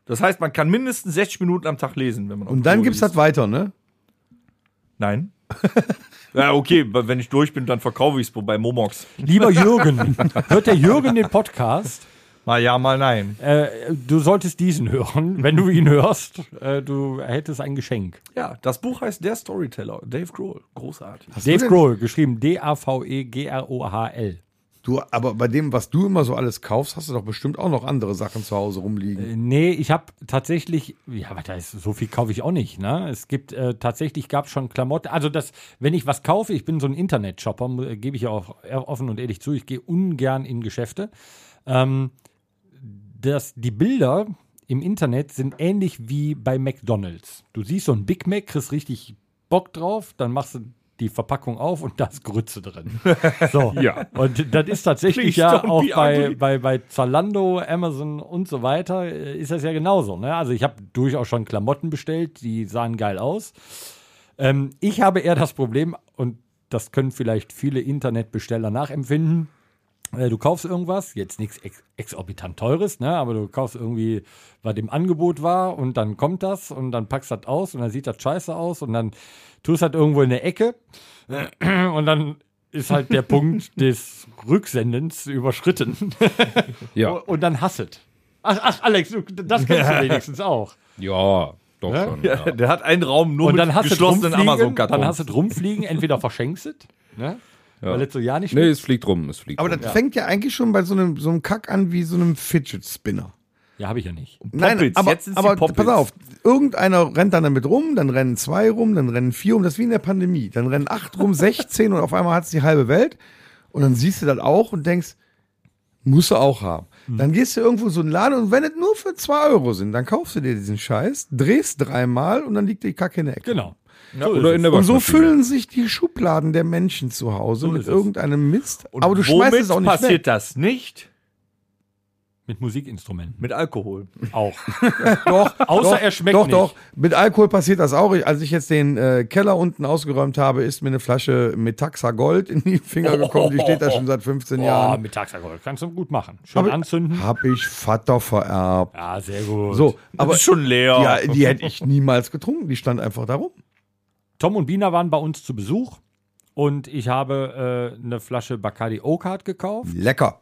Das heißt, man kann mindestens 60 Minuten am Tag lesen, wenn man Und dann Klo gibt's liest. das weiter, ne? Nein. ja, okay, wenn ich durch bin, dann verkaufe ich es bei Momox. Lieber Jürgen, hört der Jürgen den Podcast? Mal ja, mal nein. Äh, du solltest diesen hören. Wenn du ihn hörst, äh, du hättest ein Geschenk. Ja, das Buch heißt Der Storyteller. Dave Grohl. Großartig. Dave Grohl, geschrieben D-A-V-E-G-R-O-H-L. Du, aber bei dem, was du immer so alles kaufst, hast du doch bestimmt auch noch andere Sachen zu Hause rumliegen. Äh, Nee, ich habe tatsächlich, ja, aber da ist, so viel kaufe ich auch nicht. Ne? Es gibt äh, tatsächlich, gab schon Klamotten. Also das, wenn ich was kaufe, ich bin so ein Internet-Shopper, äh, gebe ich ja auch offen und ehrlich zu. Ich gehe ungern in Geschäfte. Ähm, das, die Bilder im Internet sind ähnlich wie bei McDonald's. Du siehst so ein Big Mac, kriegst richtig Bock drauf, dann machst du die Verpackung auf und da ist Grütze drin. So. Ja. Und das ist tatsächlich Please ja auch be bei, bei, bei Zalando, Amazon und so weiter, äh, ist das ja genauso. Ne? Also ich habe durchaus schon Klamotten bestellt, die sahen geil aus. Ähm, ich habe eher das Problem, und das können vielleicht viele Internetbesteller nachempfinden, du kaufst irgendwas, jetzt nichts ex exorbitant teures, ne, aber du kaufst irgendwie, was im Angebot war und dann kommt das und dann packst das aus und dann sieht das scheiße aus und dann tust das irgendwo in der Ecke und dann ist halt der Punkt des Rücksendens überschritten Ja, und dann hasset. Ach, ach, Alex, du, das kennst du wenigstens auch. ja, doch schon. Ja. Der hat einen Raum nur Und dann mit hast du geschlossenen rumfliegen, Amazon-Kartons. dann hast du rumfliegen, entweder verschenkst es, ne, weil es so ja nicht Nee, es fliegt rum, es fliegt Aber rum. das fängt ja eigentlich schon bei so einem, so einem Kack an wie so einem Fidget Spinner. Ja, habe ich ja nicht. Nein, Poppits, aber, jetzt sind's die aber pass auf, irgendeiner rennt dann damit rum, dann rennen zwei rum, dann rennen vier rum, das ist wie in der Pandemie. Dann rennen acht rum, 16 und auf einmal hat es die halbe Welt. Und dann siehst du das auch und denkst, musst du auch haben. Hm. Dann gehst du irgendwo in so einen Laden und wenn es nur für zwei Euro sind, dann kaufst du dir diesen Scheiß, drehst dreimal und dann liegt die Kacke in der Ecke. Genau. Oder in der Und so füllen sich die Schubladen der Menschen zu Hause mit ist es. irgendeinem Mist. Und aber du schmeißt es auch nicht passiert weg. das nicht? Mit Musikinstrumenten. Mit Alkohol. Auch. Doch, Außer doch, er schmeckt Doch, nicht. doch. Mit Alkohol passiert das auch. Als ich jetzt den äh, Keller unten ausgeräumt habe, ist mir eine Flasche Metaxa Gold in die Finger gekommen. Die steht da schon seit 15 Ja, Jahren. mit Taxagol. Kannst du gut machen. Schön Hab- anzünden. Hab ich Vater vererbt. Ja, sehr gut. So, Aber aber ist schon leer. ja, die hätte ich niemals getrunken. Die stand einfach da rum. Tom und Bina waren bei uns zu Besuch und ich habe äh, eine Flasche Bacardi Oak gekauft Lecker.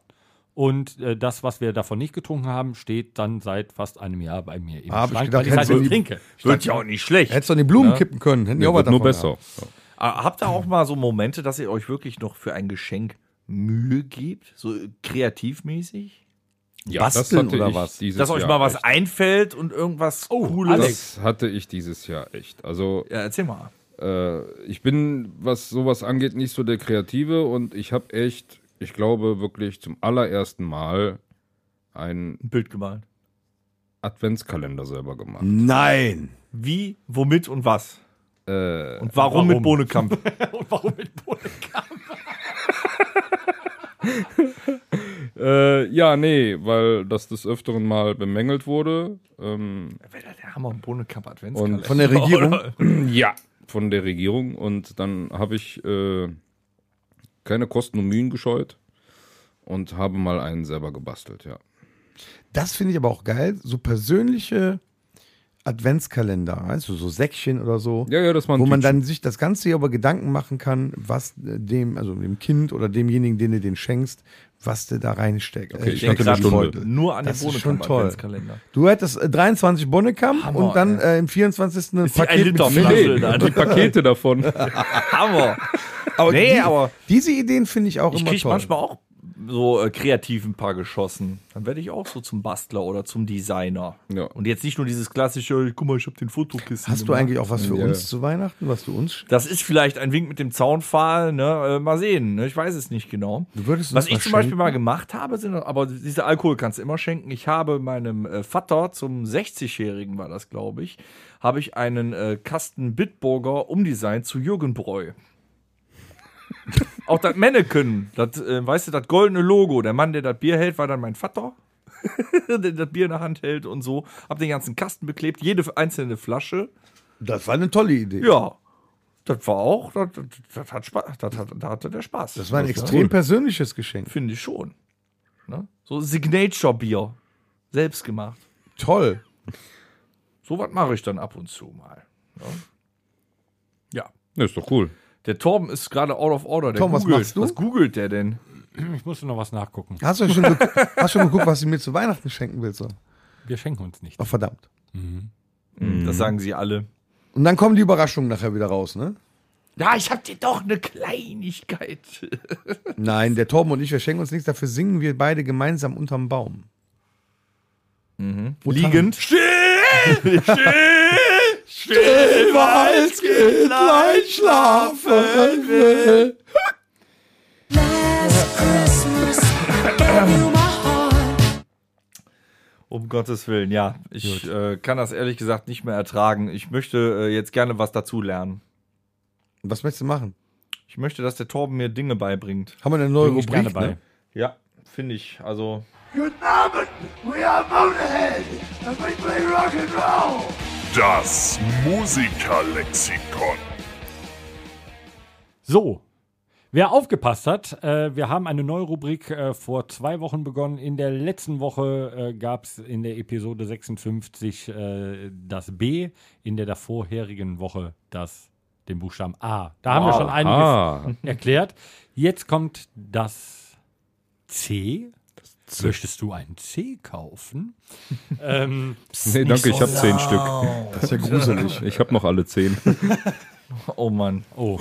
und äh, das, was wir davon nicht getrunken haben, steht dann seit fast einem Jahr bei mir im Hab ich Schrank, gedacht, weil ich halt nicht die- trinke. Wird ja auch nicht schlecht. Hättest du an die Blumen kippen können. Hätten die Ja, auch was wird nur davon besser. gehabt. Ah, Habt ihr auch mal so Momente, dass ihr euch wirklich noch für ein Geschenk Mühe gebt? So äh, kreativmäßig? Ja, Basteln oder ich was? Dieses Dass euch Jahr mal was echt. einfällt und irgendwas Cooles. Alex. Das hatte ich dieses Jahr echt. Also Ja, erzähl mal. Äh, ich bin, was sowas angeht, nicht so der Kreative und ich habe echt, ich glaube wirklich zum allerersten Mal einen Ein Bild gemalt. Adventskalender selber gemacht. Nein. Wie, womit und was? Äh, Und warum, warum? mit Bohnekamp? Und warum mit Bohnenkamp? äh, ja, nee, weil das des Öfteren mal bemängelt wurde. Ähm, Wäre der Hammer und Bohnekamp Adventskalender. Und Von der Regierung. ja, von der Regierung. Und dann habe ich äh, keine Kosten und Mühen gescheut und habe mal einen selber gebastelt, ja. Das finde ich aber auch geil. So persönliche Adventskalender, weißt du, so Säckchen oder so. Ja, ja, das war ein Wo man Tütchen. dann sich das ganze Jahr über Gedanken machen kann, was äh, dem, also dem Kind oder demjenigen, den du den schenkst, was du da reinsteckst. Okay, ich steckst denke in den gerade Beutel. Nur an Das den ist schon Bohnenkamp toll. Adventskalender. Du hättest äh, 23 Bonnekamp Hammer, und dann äh, im 24. ein ein Paket Liter mit da. Die Pakete davon. Hammer. Aber Nee, die, aber- diese Ideen finde ich auch Ich immer kriege toll. manchmal auch so äh, kreativ ein paar geschossen. Dann werde ich auch so zum Bastler oder zum Designer. Ja. Und jetzt nicht nur dieses klassische, guck mal, ich habe den Fotokisten. Hast du gemacht. eigentlich auch was für Ja. uns zu Weihnachten, was du uns Das ist vielleicht ein Wink mit dem Zaunpfahl, ne? Äh, mal sehen, ne? Ich weiß es nicht genau. Du würdest Was ich zum Beispiel schenken? mal gemacht habe, sind, aber diese Alkohol kannst du immer schenken. Ich habe meinem äh, Vater zum 60-Jährigen war das, glaube ich, habe ich einen äh, Kasten Bitburger umdesignt zu Jürgen Bräu. Auch das Mannequin, das, äh, weißt du, das goldene Logo, der Mann, der das Bier hält, war dann mein Vater, der das Bier in der Hand hält und so. Hab den ganzen Kasten beklebt, jede einzelne Flasche. Das war eine tolle Idee. Ja, das war auch, das, das, das hat Spaß, das hat, da hatte der Spaß. Das war ein ja. extrem persönliches Geschenk. Finde ich schon. Ne? So Signature-Bier. Selbst gemacht. Toll. So was mache ich dann ab und zu mal. Ne? Ja. Ja, ist doch cool. Der Torben ist gerade out of order. Der Tom, was googelt. machst du? Was googelt der denn? Ich musste noch was nachgucken. Hast du schon, ge hast schon geguckt, was du mir zu Weihnachten schenken willst? So? Wir schenken uns nicht. Oh, verdammt. Das sagen sie alle. Und dann kommen die Überraschungen nachher wieder raus, ne? Ja, ich hab dir doch eine Kleinigkeit. Nein, der Torben und ich, wir schenken uns nichts, dafür singen wir beide gemeinsam unterm Baum. Liegend. Still! Still! Still, weil's Kindlein schlafen will. Last Christmas. Um Gottes Willen, ja. Ich äh, kann das ehrlich gesagt nicht mehr ertragen. Ich möchte äh, jetzt gerne was dazu lernen. Was möchtest du machen? Ich möchte, dass der Torben mir Dinge beibringt. Haben wir eine neue Bring Rubrik? gerne bei. Ne? Ja, finde ich. Also, Guten Abend, we are Motorhead, and we play rock and roll. Das Musikerlexikon. So, wer aufgepasst hat, äh, wir haben eine neue Rubrik äh, vor zwei Wochen begonnen. In der letzten Woche äh, gab es in der Episode 56 äh, das B, in der davorherigen Woche das den Buchstaben A. Da haben wir schon einiges Ah, erklärt. Jetzt kommt das C. Möchtest du ein C kaufen? ähm, nee, danke, ich habe zehn Stück. Das ist ja gruselig. Ich habe noch alle zehn. oh Mann. oh.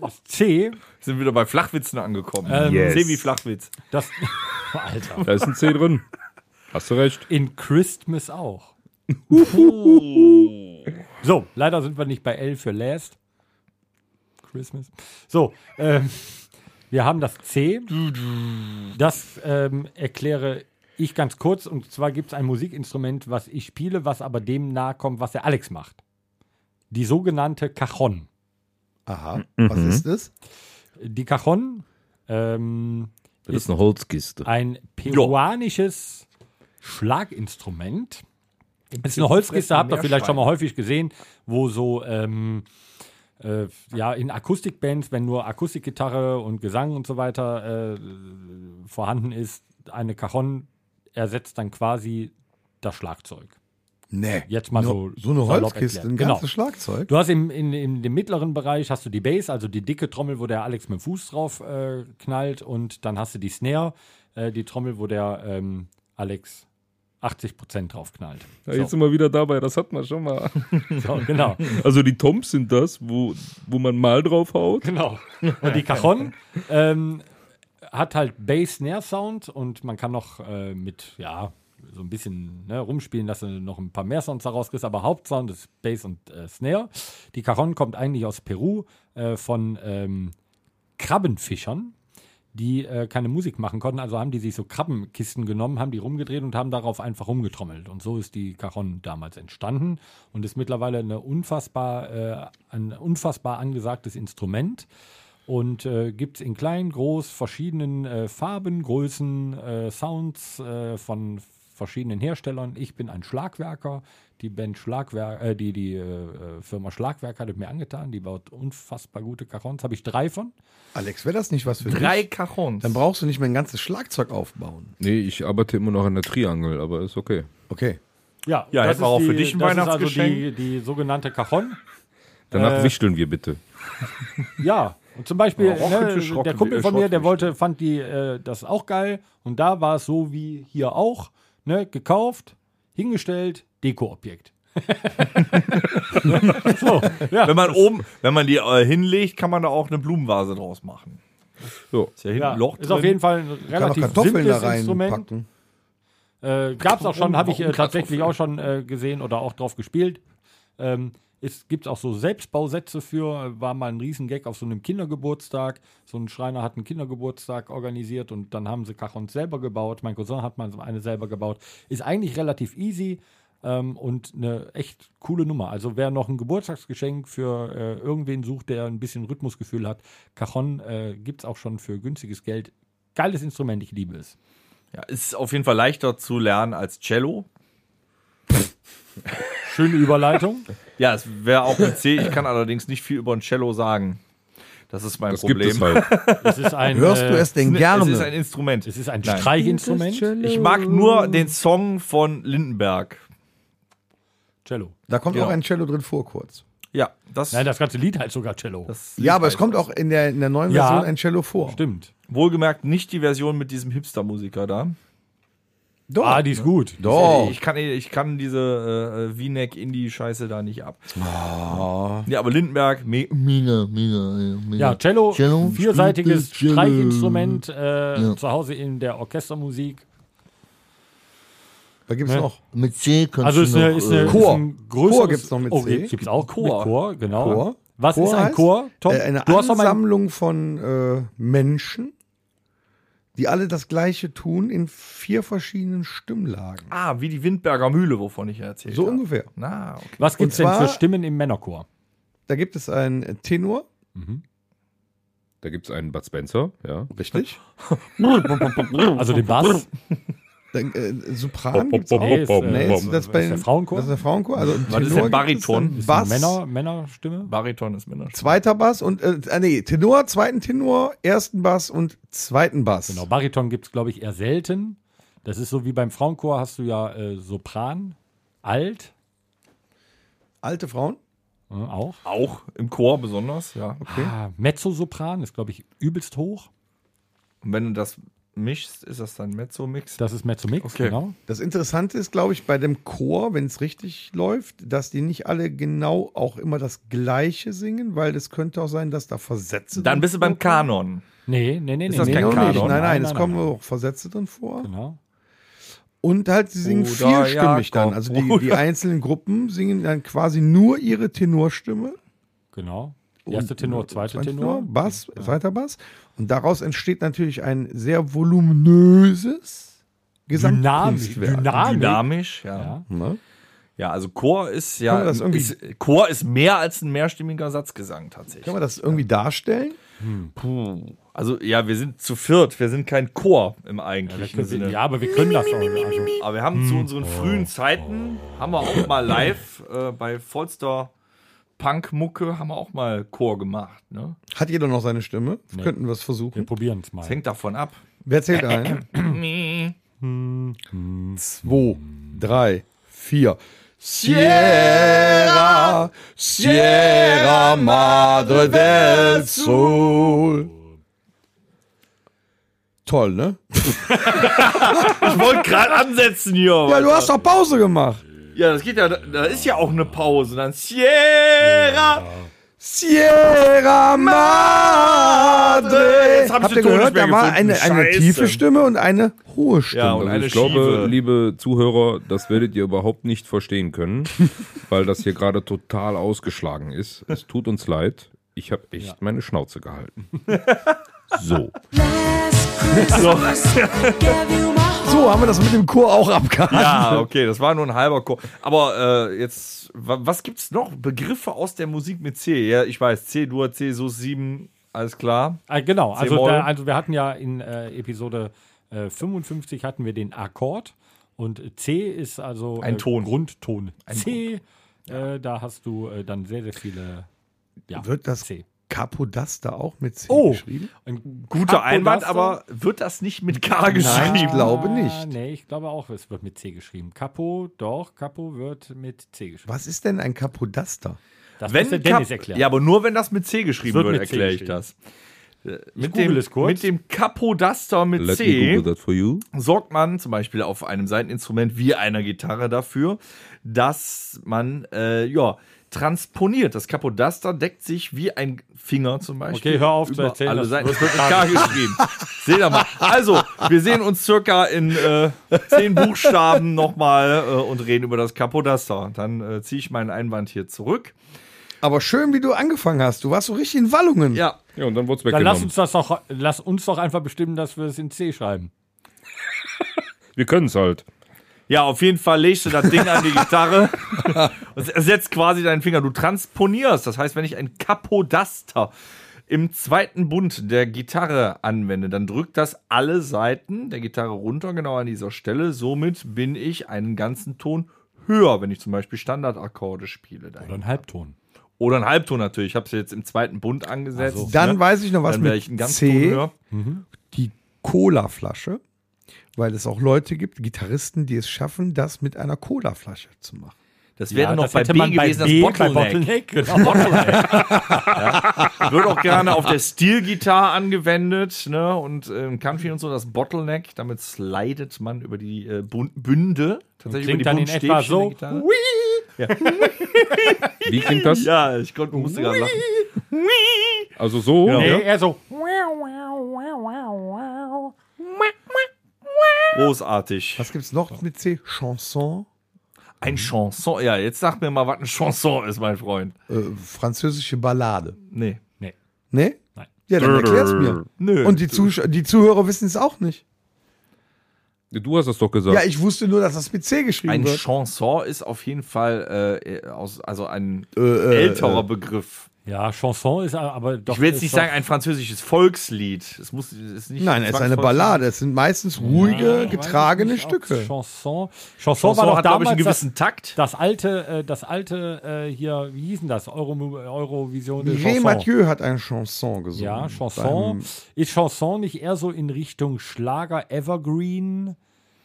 Das C, Sind wieder bei Flachwitzen angekommen. Ähm, Yes. Seh wie Flachwitz. das. Alter. Da ist ein C drin. Hast du recht. In Christmas auch. so, leider sind wir nicht bei L für Last. Christmas. So, ähm, wir haben das C. Das ähm, erkläre ich ganz kurz. Und zwar gibt es ein Musikinstrument, was ich spiele, was aber dem nahe kommt, was der Alex macht. Die sogenannte Cajon. Aha, was ist das? Die Cajon ähm, Das ist eine Holzkiste. ein peruanisches Schlaginstrument. Das ist eine Holzkiste, habt ihr vielleicht schon mal häufig gesehen, wo so ähm, äh, ja in Akustikbands, wenn nur Akustikgitarre und Gesang und so weiter äh, vorhanden ist, eine Cajon ersetzt dann quasi das Schlagzeug. Nee. Jetzt mal so So eine Holzkiste, ein Genau. ganzes Schlagzeug. Du hast im, in, in dem mittleren Bereich hast du die Bass, also die dicke Trommel, wo der Alex mit dem Fuß drauf äh, knallt und dann hast du die Snare, äh, die Trommel, wo der ähm, Alex 80% drauf knallt. Ja, jetzt sind wir wieder dabei, das hat man schon mal. So, genau. Also die Toms sind das, wo, wo man mal drauf haut. genau. Und die Cajon ähm, hat halt Bass-Snare-Sound und man kann noch äh, mit, ja, so ein bisschen ne, rumspielen, dass du noch ein paar mehr Sounds daraus kriegst, aber Hauptsound ist Bass und äh, Snare. Die Cajon kommt eigentlich aus Peru äh, von ähm, Krabbenfischern, die äh, keine Musik machen konnten. Also haben die sich so Krabbenkisten genommen, haben die rumgedreht und haben darauf einfach rumgetrommelt. Und so ist die Cajon damals entstanden und ist mittlerweile eine unfassbar, äh, ein unfassbar angesagtes Instrument. Und äh, gibt es in klein, groß, verschiedenen äh, Farben, Größen, äh, Sounds äh, von verschiedenen Herstellern. Ich bin ein Schlagwerker. Die Band Schlagwerk, äh, die, die äh, Firma Schlagwerk hat es mir angetan. Die baut unfassbar gute Cajons. Habe ich drei von. Alex, wäre das nicht was für Drei dich? Cajons. Dann brauchst du nicht mehr ein ganzes Schlagzeug aufbauen. Nee, ich arbeite immer noch an der Triangel, aber ist okay. Okay. Ja, Ja, das hätten wir auch die, für dich ein das ist Weihnachtsgeschenk. Also die, die sogenannte Cajon. Danach Äh, wichteln wir bitte. Ja, und zum Beispiel, ne, der Kumpel von mir, der Schrottfisch. wollte, fand die äh, das auch geil. Und da war es so wie hier auch, ne, gekauft, hingestellt, Dekoobjekt. so, ja. Wenn man oben, wenn man die äh, hinlegt, kann man da auch eine Blumenvase draus machen. So. Ist ja hinten ja, ein Loch ist auf jeden Fall ein Kann auch relativ Kartoffeln da simples Instrument. reinpacken. Äh, Gab es auch schon, habe ich äh, tatsächlich auch schon äh, gesehen oder auch drauf gespielt. Ähm, es gibt auch so Selbstbausätze für, war mal ein Riesengag auf so einem Kindergeburtstag. So ein Schreiner hat einen Kindergeburtstag organisiert und dann haben sie Cajons selber gebaut. Mein Cousin hat mal so eine selber gebaut. Ist eigentlich relativ easy ähm, und eine echt coole Nummer. Also wer noch ein Geburtstagsgeschenk für äh, irgendwen sucht, der ein bisschen Rhythmusgefühl hat, Cajon äh, gibt es auch schon für günstiges Geld. Geiles Instrument, ich liebe es. Ja, ist auf jeden Fall leichter zu lernen als Cello. Schöne Überleitung. Ja, es wäre auch ein C. Ich kann allerdings nicht viel über ein Cello sagen. Das ist mein Das Problem. gibt es halt. Es ist ein, Hörst du äh, es denn Es gerne? ist ein Instrument. Es ist ein Nein. Streichinstrument. Ich mag nur den Song von Lindenberg. Cello. da kommt Genau. auch ein Cello drin vor, kurz. Ja, das, Nein, das ganze Lied heißt sogar Cello. das Ja, aber es kommt auch in der, in der neuen Ja. Version ein Cello vor. Stimmt. Wohlgemerkt nicht die Version mit diesem Hipster-Musiker da. Doch. Ah, die ist gut. Doch. Ich kann, ich kann diese äh, V-Neck-Indie-Scheiße da nicht ab. Ja, aber Lindenberg, me Mina, ja, Mina. Ja, Cello, Cello, vierseitiges Cello. Streichinstrument, äh, Ja. zu Hause in der Orchestermusik. Da gibt es Ne? noch. Mit C kannst Also ist du eine, noch, ist eine, äh, Chor. Ist ein größeres, Chor gibt's noch mit oh, C. Gibt es auch Chor. Mit Chor, genau. Chor. Was Chor ist ein heißt, Chor, Tom? Äh, eine du Ansammlung von äh, Menschen, die alle das Gleiche tun in vier verschiedenen Stimmlagen. Ah, wie die Windberger Mühle, wovon ich erzählt So habe. ungefähr. Na, okay. Was gibt es denn für Stimmen im Männerchor? Da gibt es einen Tenor, Da gibt es einen Bud Spencer, ja. richtig. Also den Bass? Äh, Sopran gibt es auch. Nee, ist, äh, Nee, ist das, bei ist der Frauenchor? Das ist der Frauenchor. Also Was ist denn Bariton? Ist Bass, Männer, Männerstimme? Bariton ist Männer. zweiter Bass und äh, ah, nee, Tenor, zweiten Tenor, ersten Bass und zweiten Bass. Genau, Bariton gibt es, glaube ich, eher selten. Das ist so wie beim Frauenchor hast du ja äh, Sopran, Alt Alte Frauen. äh, auch. Auch im Chor besonders, ja. Ah, Mezzosopran ist, glaube ich, übelst hoch. Und wenn du das mischst, ist das dann Mezzo-Mix? Das ist Mezzomix, Okay. genau. Das Interessante ist, glaube ich, bei dem Chor, wenn es richtig läuft, dass die nicht alle genau auch immer das Gleiche singen, weil es könnte auch sein, dass da Versätze Dann bist du beim. Kanon. Nee, nee, nee, nee. Ist das nee, Nee, kein noch Kanon? nicht. Nein, nein, Nein, es nein, kommen nein. auch Versätze drin vor. Genau. Und halt, sie singen Oder vierstimmig dann. Jakob. Also die, die einzelnen Gruppen singen dann quasi nur ihre Tenorstimme. Genau. Erste Tenor, zweite Zweiter Tenor. Bass, zweiter Bass. Und daraus entsteht natürlich ein sehr voluminöses Dynamisch. Gesamtkunstwerk. Dynamisch. Dynamisch, ja. Ja. Ne? Ja, also Chor ist ja. ist, Chor ist mehr als ein mehrstimmiger Satzgesang tatsächlich. Kann man das irgendwie darstellen? Puh. Also ja, wir sind zu viert, wir sind kein Chor im Ja, wir eigentlichen können, Sinne. ja, aber wir können das auch. Also, Aber wir haben zu unseren frühen Zeiten, haben wir auch mal live äh, bei vollster Punk-Mucke, haben wir auch mal Chor gemacht. Ne? Hat jeder noch seine Stimme? Könnten wir es wir versuchen. probieren es mal. Das hängt davon ab. Wer zählt ein? Zwei, drei, vier. Sierra, Sierra Madre del Sol. Toll, ne? Ich wollte gerade ansetzen hier. Ja, du hast doch Pause gemacht. Ja, das geht ja, da, ist ja auch eine Pause. Dann Sierra. Sierra Madre. Jetzt hab ich Habt den ihr Ton gehört? mehr Da war gefunden. eine, eine Scheiße. tiefe Stimme und eine hohe Stimme. Ja, und Also eine ich glaube, schiefe. liebe Zuhörer, das werdet ihr überhaupt nicht verstehen können, weil das hier gerade total ausgeschlagen ist. Es tut uns leid. Ich habe echt meine Schnauze gehalten. So. Last Christmas, I gave you my. So haben wir das mit dem Chor auch abgehakt. Ja, okay, das war nur ein halber Chor. Aber äh, jetzt, wa- was gibt's noch? Begriffe aus der Musik mit C. Ja, ich weiß, C-Dur, C, Sus 7, alles klar. Ah, genau, also, da, also wir hatten ja in äh, Episode äh, 55 hatten wir den Akkord Und C ist also Ein äh, Ton. Grundton. C, äh, da hast du äh, dann sehr, sehr viele. Ja, Wird das C. Capodaster auch mit C Oh, geschrieben? ein Guter Einwand, Capodaster- aber wird das nicht mit K Nein, ich geschrieben? glaube Ah, nicht. Nee, ich glaube auch, es wird mit C geschrieben. Capo, doch, Capo wird mit C geschrieben. Was ist denn ein Capodaster? Das Wenn muss Dennis erklären. Ja, aber nur wenn das mit C geschrieben wird wird, mit erkläre ich geschrieben. das. Äh, Mit google dem, es kurz. mit dem Capodaster mit Let C Google that for you. sorgt man zum Beispiel auf einem Seiteninstrument wie einer Gitarre dafür, dass man äh, ja transponiert. Das Capodaster deckt sich wie ein Finger zum Beispiel. Okay, hör auf zu erzählen, Alle das Seiten. wird Das wird mit K geschrieben. Seht ihr mal. Also, wir sehen uns circa in äh, zehn Buchstaben nochmal äh, und reden über das Capodaster. Dann äh, ziehe ich meinen Einwand hier zurück. Aber schön, wie du angefangen hast. Du warst so richtig in Wallungen. Ja, Ja, und dann wurde es Dann lass weggenommen. uns das doch, lass uns doch einfach bestimmen, dass wir es in C schreiben. Wir können es halt. Ja, auf jeden Fall legst du das Ding an die Gitarre und ersetzt quasi deinen Finger. Du transponierst. Das heißt, wenn ich ein Capodaster im zweiten Bund der Gitarre anwende, dann drückt das alle Seiten der Gitarre runter, genau an dieser Stelle. Somit bin ich einen ganzen Ton höher, wenn ich zum Beispiel Standardakkorde spiele. Oder Dahin. ein Halbton. Oder ein Halbton natürlich. Ich habe es jetzt im zweiten Bund angesetzt. Also, Dann ne? weiß ich noch was dann wäre mit ich einen ganzen Ton C. höher. Die Cola-Flasche. Weil es auch Leute gibt, Gitarristen, die es schaffen, das mit einer Cola-Flasche zu machen. Das wäre noch das bei B man gewesen, bei B, das bei Bottleneck. Bottleneck. Genau, Bottleneck. Wird auch gerne auf der Steel-Gitarre angewendet, ne? Und äh, im Country und so das Bottleneck, damit slidet man über die äh, Bünde. Tatsächlich Klingt über dann die in etwa so. Gitarre. Wie klingt das? Ja, ich konnte, musste gerade lachen. Also so. Ja. Nee, eher so. Großartig. Was gibt's noch mit C? Chanson. Ein Chanson. Ja, jetzt sag mir mal, was ein Chanson ist, mein Freund. Äh, französische Ballade. Nee. Nee. Ne? Nein. Ja, dann erklär's mir. Nö. Und die, Zusch die Zuhörer wissen es auch nicht. Du hast es doch gesagt. Ja, ich wusste nur, dass das mit C geschrieben ein wird. Chanson ist auf jeden Fall äh, aus, also ein Äh, äh, älterer Begriff. Ja, Chanson ist aber doch. Ich will jetzt nicht sagen ein französisches Volkslied. Es muss ist nicht Nein, es ist eine Ballade. Es sind meistens ruhige, Ja, getragene nicht, Stücke. Chanson. Chanson, Chanson war doch hat, glaube ich, damals einen gewissen das, Takt. das alte, äh, das alte äh, hier, wie hieß denn das? Euro, Eurovision. Mireille Chanson. Mathieu hat eine Chanson gesungen. Ja, Chanson. Ist Chanson nicht eher so in Richtung Schlager, Evergreen,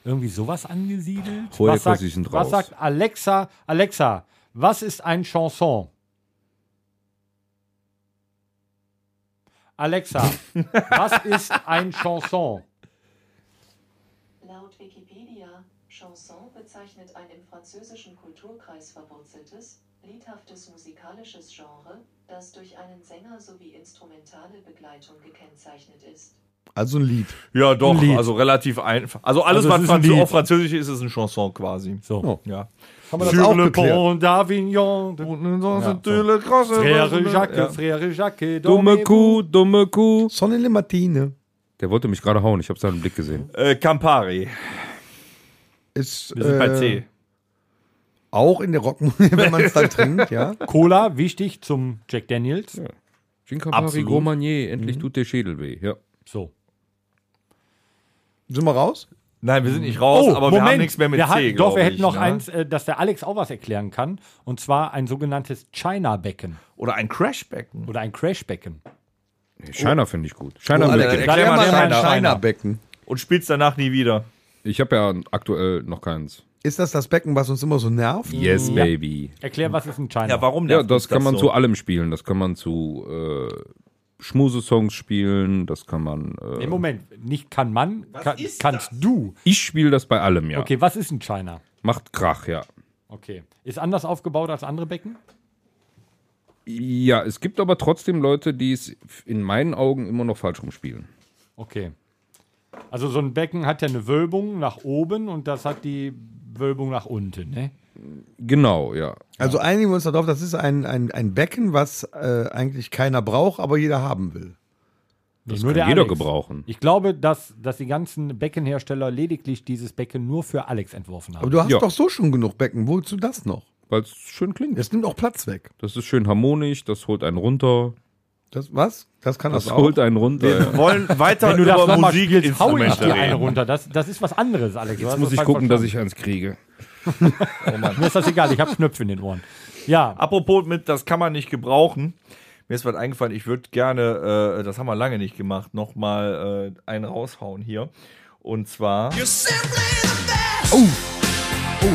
irgendwie sowas angesiedelt? Vorher was, sagt, was sagt Alexa? Alexa, was ist ein Chanson? Alexa, was ist ein Chanson? Laut Wikipedia, Chanson bezeichnet ein im französischen Kulturkreis verwurzeltes, liedhaftes musikalisches Genre, das durch einen Sänger sowie instrumentale Begleitung gekennzeichnet ist. Also ein Lied. Ja, doch, Lied. also relativ einfach. Also alles, Also was auf Französisch ist, ist ein Chanson quasi. So. Oh. Ja. Haben wir das auch geklärt? Pont d'Avignon. de- Frère Jacques, Ja. Frère Jacques. Dumme? Kuh, dumme Kuh. Sonne le Matine Der wollte mich gerade hauen. Ich habe seinen Blick gesehen. Äh, Campari. ist Wir sind bei äh, C. auch in der Rockmusik, wenn man es dann trinkt, ja. Cola, wichtig zum Jack Daniels. Gin Campari Marnier. Endlich tut der Schädel weh. Ja. So. Sind wir raus? Nein, wir sind nicht raus, aber wir haben nichts mehr mit wir C, hatten, Doch, wir ich, hätten noch ne? eins, äh, dass der Alex auch was erklären kann. Und zwar ein sogenanntes China-Becken Oder ein Crashbecken. oder ein Crash-Becken. Nee, Shiner finde ich gut. Shiner Oh, erklär Erklär mal Shiner. Shiner-Becken. Und spielst danach nie wieder. Ich habe ja aktuell noch keins. Ist das das Becken, was uns immer so nervt? Yes, baby. Erklär, was ist ein China? Ja, warum Ja, nervt das uns kann man so? zu allem spielen. Das kann man zu äh, Schmusesongs spielen. Das kann man. Äh, Im Moment, nicht kann man, kann, kannst du. ich spiele das bei allem, ja. Okay, was ist ein China? Macht Krach, ja. Okay. Ist anders aufgebaut als andere Becken? Ja, es gibt aber trotzdem Leute, die es in meinen Augen immer noch falsch rumspielen. Okay. Also so ein Becken hat ja eine Wölbung nach oben und das hat die Wölbung nach unten, ne? Genau, ja. Also einigen wir uns darauf, das ist ein, ein, ein Becken, was äh, eigentlich keiner braucht, aber jeder haben will. Das kann jeder gebrauchen. Ich glaube, dass, dass die ganzen Beckenhersteller lediglich dieses Becken nur für Alex entworfen haben. Aber du hast Ja. doch so schon genug Becken. Wozu das noch? Weil es schön klingt. Das nimmt auch Platz weg. Das ist schön harmonisch, das holt einen runter. Das, was? Das kann das, Das auch. holt einen runter. Wir ja. wollen weiter Wenn du das über nochmal spielst, hau ich dir eine reden. runter. Das, das ist was anderes, Alex. Jetzt muss das ich gucken, dass ich eins kriege. Mir ist das egal, ich habe Knöpfe in den Ohren. Ja, Apropos mit, das kann man nicht gebrauchen. Mir ist was eingefallen, ich würde gerne, äh, das haben wir lange nicht gemacht, nochmal äh, einen raushauen hier. Und zwar, oh,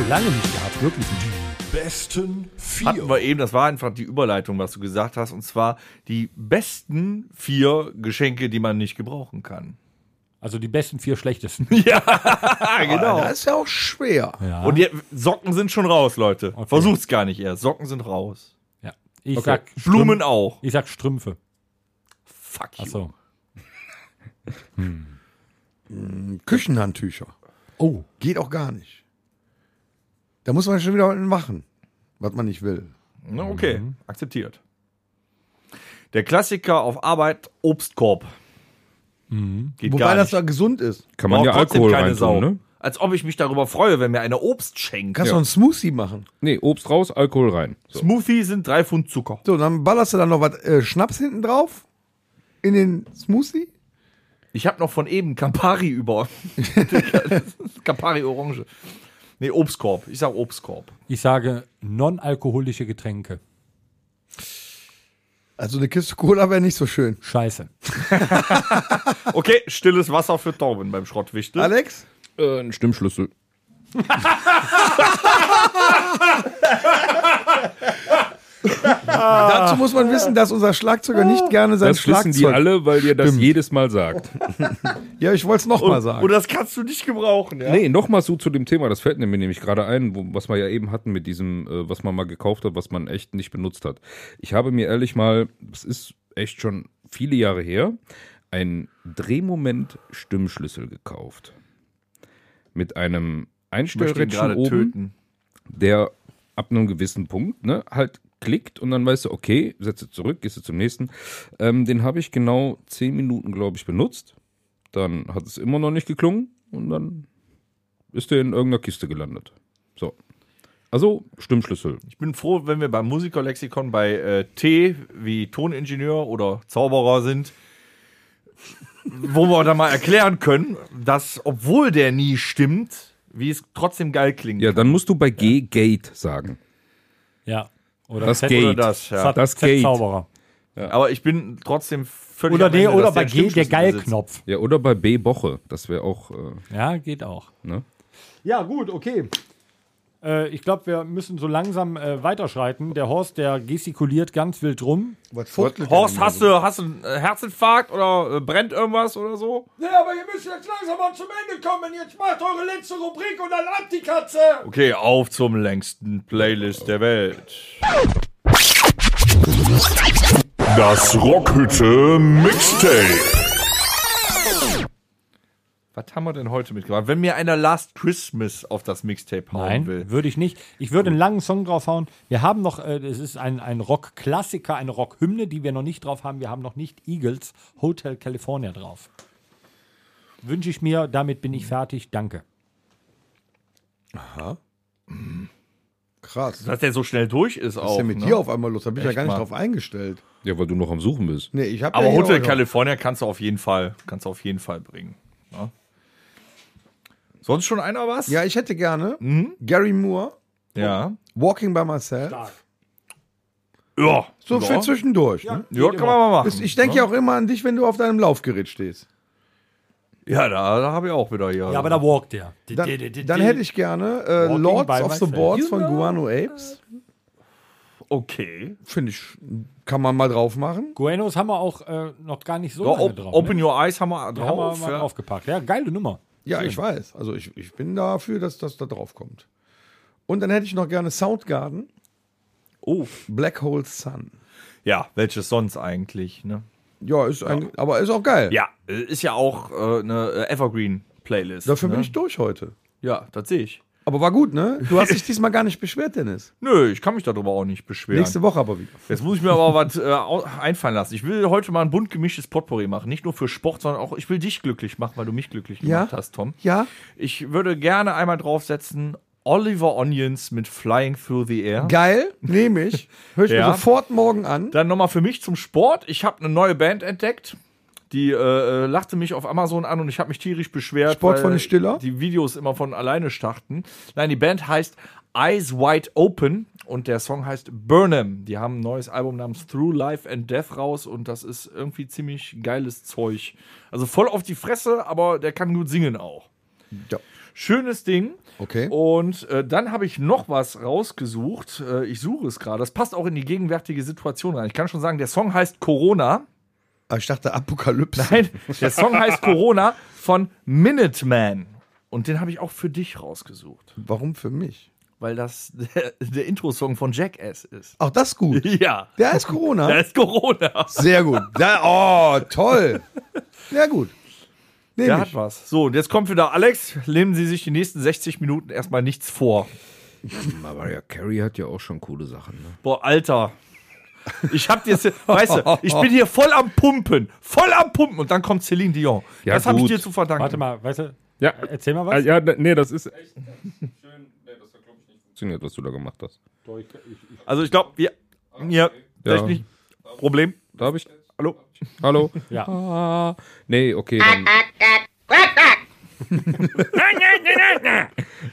lange nicht gehabt, wirklich nicht. Besten vier. hatten wir eben, das war einfach die Überleitung, was du gesagt hast, und zwar die besten vier Geschenke, die man nicht gebrauchen kann. Also die besten vier schlechtesten. Ah, genau. Das ist ja auch schwer. Ja. Und die Socken sind schon raus, Leute. Okay. Versucht's gar nicht erst. Socken sind raus. ja. Ich, Okay. sag Blumen auch. ich sag Strümpfe. Fuck you. Achso. Küchenhandtücher. Oh, Geht auch gar nicht. Da muss man schon wieder machen, was man nicht will. Na, okay, akzeptiert. Der Klassiker auf Arbeit, Obstkorb. Geht Wobei gar das da gesund ist. Kann man Braucht ja trotzdem Alkohol keine rein Sau. ne? Als ob ich mich darüber freue, wenn mir einer Obst schenkt. Kannst du Ja. einen Smoothie machen. Nee, Obst raus, Alkohol rein. So. Smoothie sind drei Pfund Zucker. So, dann ballerst du dann noch was äh, Schnaps hinten drauf in den Smoothie. Ich habe noch von eben Campari über. Campari Orange. Nee, Obstkorb. Ich sag Obstkorb. ich sage non-alkoholische Getränke. Also eine Kiste Cola wäre nicht so schön. Scheiße. Okay, stilles Wasser für Tauben beim Schrottwichtel. Alex? Äh, ein Stimmschlüssel. Dazu muss man wissen, dass unser Schlagzeuger nicht gerne sein Das wissen Schlagzeug... die alle, weil ihr das Stimmt. jedes Mal sagt. Ja, ich wollte es nochmal sagen. Und das kannst du nicht gebrauchen, ja? Nee, nochmal so zu dem Thema, das fällt mir nämlich gerade ein, wo, was wir ja eben hatten mit diesem, äh, was man mal gekauft hat, was man echt nicht benutzt hat. Ich habe mir ehrlich mal, es ist echt schon viele Jahre her, einen Drehmoment-Stimmschlüssel gekauft. Mit einem Einstellrädchen oben, töten. der ab einem gewissen Punkt, ne, halt klickt und dann weißt du, okay, setze zurück, gehst du zum nächsten. Ähm, den habe ich genau zehn Minuten, glaube ich, benutzt. Dann hat es immer noch nicht geklungen und dann ist der in irgendeiner Kiste gelandet. So. Also Stimmschlüssel. Ich bin froh, wenn wir beim Musikerlexikon bei äh, T wie Toningenieur oder Zauberer sind, wo wir dann mal erklären können, dass, obwohl der nie stimmt, wie es trotzdem geil klingt. Ja, dann musst du bei G Gate sagen. Ja. Oder Das Z- Gate. Oder das, ja. Das Z- Gate. Zauberer. Aber ich bin trotzdem völlig. Oder, am nee, Ende, oder dass bei G der. Geilknopf. Ja, oder bei B Boche. Das wäre auch, äh, Ja, geht auch. ne? Ja, gut, okay. Äh, ich glaube, wir müssen so langsam äh, weiterschreiten. Der Horst, der gestikuliert ganz wild rum. Was Horst, hast du, hast du einen äh, Herzinfarkt oder äh, brennt irgendwas oder so? Ja, aber ihr müsst jetzt langsam mal zum Ende kommen. Jetzt macht eure letzte Rubrik und dann ab die Katze. Okay, auf zum längsten Playlist der Welt. Das Rockhütte Mixtape. Was haben wir denn heute mitgebracht? Wenn mir einer Last Christmas auf das Mixtape hauen Nein, will. würde ich nicht. Ich würde einen langen Song draufhauen. Wir haben noch, äh, es ist ein, ein Rock-Klassiker, eine Rock-Hymne, die wir noch nicht drauf haben. Wir haben noch nicht Eagles Hotel California drauf. Wünsche ich mir, damit bin ich fertig. Danke. Krass. Dass der so schnell durch ist Was auch. ist denn mit ne? dir auf einmal los? Da bin ich ja Echt gar nicht mal. drauf eingestellt. Ja, weil du noch am Suchen bist. Nee, ich habe Aber ja hier Hotel auch- California kannst du auf jeden Fall, kannst du auf jeden Fall bringen. Ja. Sonst schon einer was? Ja, ich hätte gerne Mhm. Gary Moore, Ja. Walking by Myself. Ja. So ja. für zwischendurch. ne? Ja, kann man mal machen. Ich denke ja auch immer an dich, wenn du auf deinem Laufgerät stehst. Ja, da, da habe ich auch wieder hier. Ja, aber da walkt der. Dann, dann hätte ich gerne äh, Lords of the. Boards von Guano Apes. Okay. Finde ich, kann man mal drauf machen. Guenos haben wir auch äh, noch gar nicht so Ja, lange op drauf. Open ne? Your Eyes haben wir Die haben wir drauf. mal ja. draufgepackt. Ja, geile Nummer. Ja, ich weiß. Also ich, ich bin dafür, dass das da drauf kommt. Und dann hätte ich noch gerne Soundgarden, Oh. Black Hole Sun. Ja, welches sonst eigentlich, ne? Ja, ist ein, aber ist auch geil. Ja, ist ja auch äh, eine Evergreen-Playlist. Dafür ne? bin ich durch heute. Ja, das sehe ich. Aber war gut, ne? Du hast dich diesmal gar nicht beschwert, Dennis. Nö, ich kann mich darüber auch nicht beschweren. Nächste Woche aber wieder. Jetzt muss ich mir aber was äh, einfallen lassen. Ich will heute mal ein bunt gemischtes Potpourri machen. Nicht nur für Sport, sondern auch, ich will dich glücklich machen, weil du mich glücklich Ja? gemacht hast, Tom. Ja? Ich würde gerne einmal draufsetzen Oliver Onions mit Flying Through the Air. Geil, nehme ich. Hör ich Ja. mir sofort morgen an. Dann nochmal für mich zum Sport. Ich habe eine neue Band entdeckt. Die äh, äh, lachte mich auf Amazon an und ich habe mich tierisch beschwert. Sport von Stiller? Die Videos immer von alleine starten. Nein, die Band heißt Eyes Wide Open und der Song heißt Burnham. Die haben ein neues Album namens Through Life and Death raus und das ist irgendwie ziemlich geiles Zeug. Also voll auf die Fresse, aber der kann gut singen auch. Ja. Schönes Ding. Okay. Und äh, dann habe ich noch was rausgesucht. Äh, ich suche es gerade. Das passt auch in die gegenwärtige Situation rein. Ich kann schon sagen, der Song heißt Corona. Ah, Ich dachte Apokalypse. Nein, der Song heißt Corona von Minuteman. Und den habe ich auch für dich rausgesucht, Warum für mich? weil das der, der Intro-Song von Jackass ist. Auch das gut. Ja, Der heißt Corona. der ist Corona. Sehr gut. Da, oh, toll. Ja, gut. Nehm Der ich. hat was. So, und jetzt kommt wieder Alex. Nehmen Sie sich die nächsten 60 Minuten erstmal nichts vor. Mariah Carey hat ja auch schon coole Sachen. Ne? Boah, Alter. Ich hab jetzt, weißt du, ich bin hier voll am Pumpen. Voll am Pumpen. Und dann kommt Celine Dion. Ja, das habe ich dir zu verdanken. Warte mal, weißt du, Ja, erzähl mal was. ja, nee, das ist echt schön. Nee, das hat, glaube ich, nicht funktioniert, was du da gemacht hast. Also ich glaube, wir hier Ja. technisch Problem. Da habe ich. Hallo. Hallo? Ja. Ah, nee, okay, dann.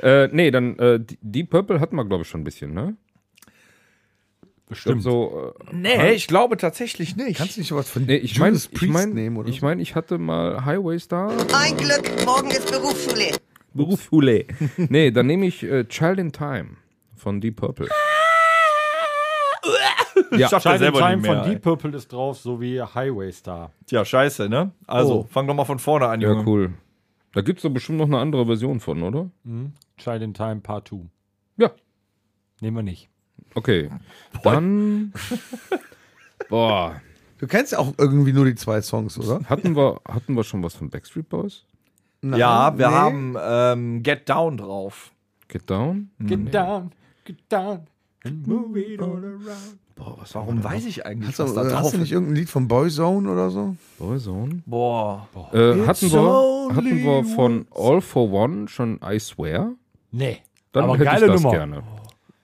äh, nee, dann, äh, die- Purple hatten wir, glaube ich, schon ein bisschen, ne? Bestimmt. so, äh, Nee, ich glaube tatsächlich nicht. Kannst du nicht was von nee, ich meine, Judas ich meine, nehmen oder ich, so? mein, ich hatte mal Highway Star. Ein Glück, morgen ist Berufsschule. Berufsschule. nee, dann nehme ich äh, Child in Time von Deep Purple. ja, Child in Time mehr. von ey. Deep Purple ist drauf, sowie Highway Star. Tja, scheiße, ne? Also, Oh. fang doch mal von vorne an, ja, Junge. cool. Da gibt es doch bestimmt noch eine andere Version von, oder? Child in Time Part 2. Ja. Nehmen wir nicht. Okay. Dann. Boah. Du kennst ja auch irgendwie nur die zwei Songs, oder? Hatten wir, hatten wir schon was von Backstreet Boys? Nein, Ja, wir nee. haben ähm, Get Down drauf. Get Down? Get down, get down and move it all around. Boah, was Warum weiß ich eigentlich, Hast, was du, da hast drauf du nicht irgendein Lied von Boyzone oder so? Boyzone? Boah. Äh, hatten, wir, hatten wir von All for One schon I Swear? Nee. Dann Aber hätte geile ich das Nummer. gerne.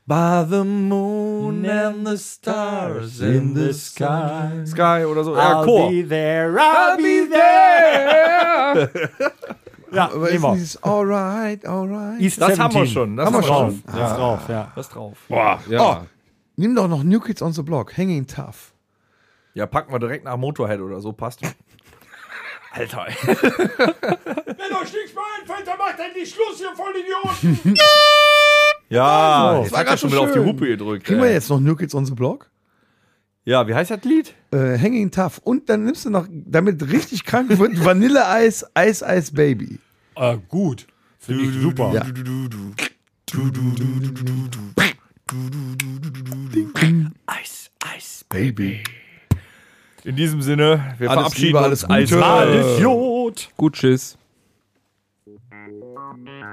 By the moon and the stars in the sky. Sky oder so. Ja, I'll Chor. be there, I'll be there. ja, Aber ist nehmen wir. dieses Alright, alright. East Das haben wir 17. schon. Das Haben wir schon. Ja. Ist drauf, ja. Das drauf. Boah, ja. Oh. Nimm doch noch New Kids on the Block, Hanging Tough. Ja, packen wir direkt nach Motorhead oder so, passt. Alter, ey. Wenn euch nichts mehr einfällt, dann macht endlich Schluss, ihr Vollidioten! Ja, So. jetzt war hat er schon wieder auf die. Hupe gedrückt. Kriegen wir jetzt noch New Kids on the Block? Ja, wie heißt das Lied? Äh, Hanging Tough. Und dann nimmst du noch, damit richtig krank wird, Vanilleeis, Ice Ice Baby. Äh, gut. Finde ich super. Ja. Ice, Ice. Baby. In diesem Sinne, wir Alles verabschieden Liebe, uns alles als Gute. Alles Idiot. Gut, tschüss.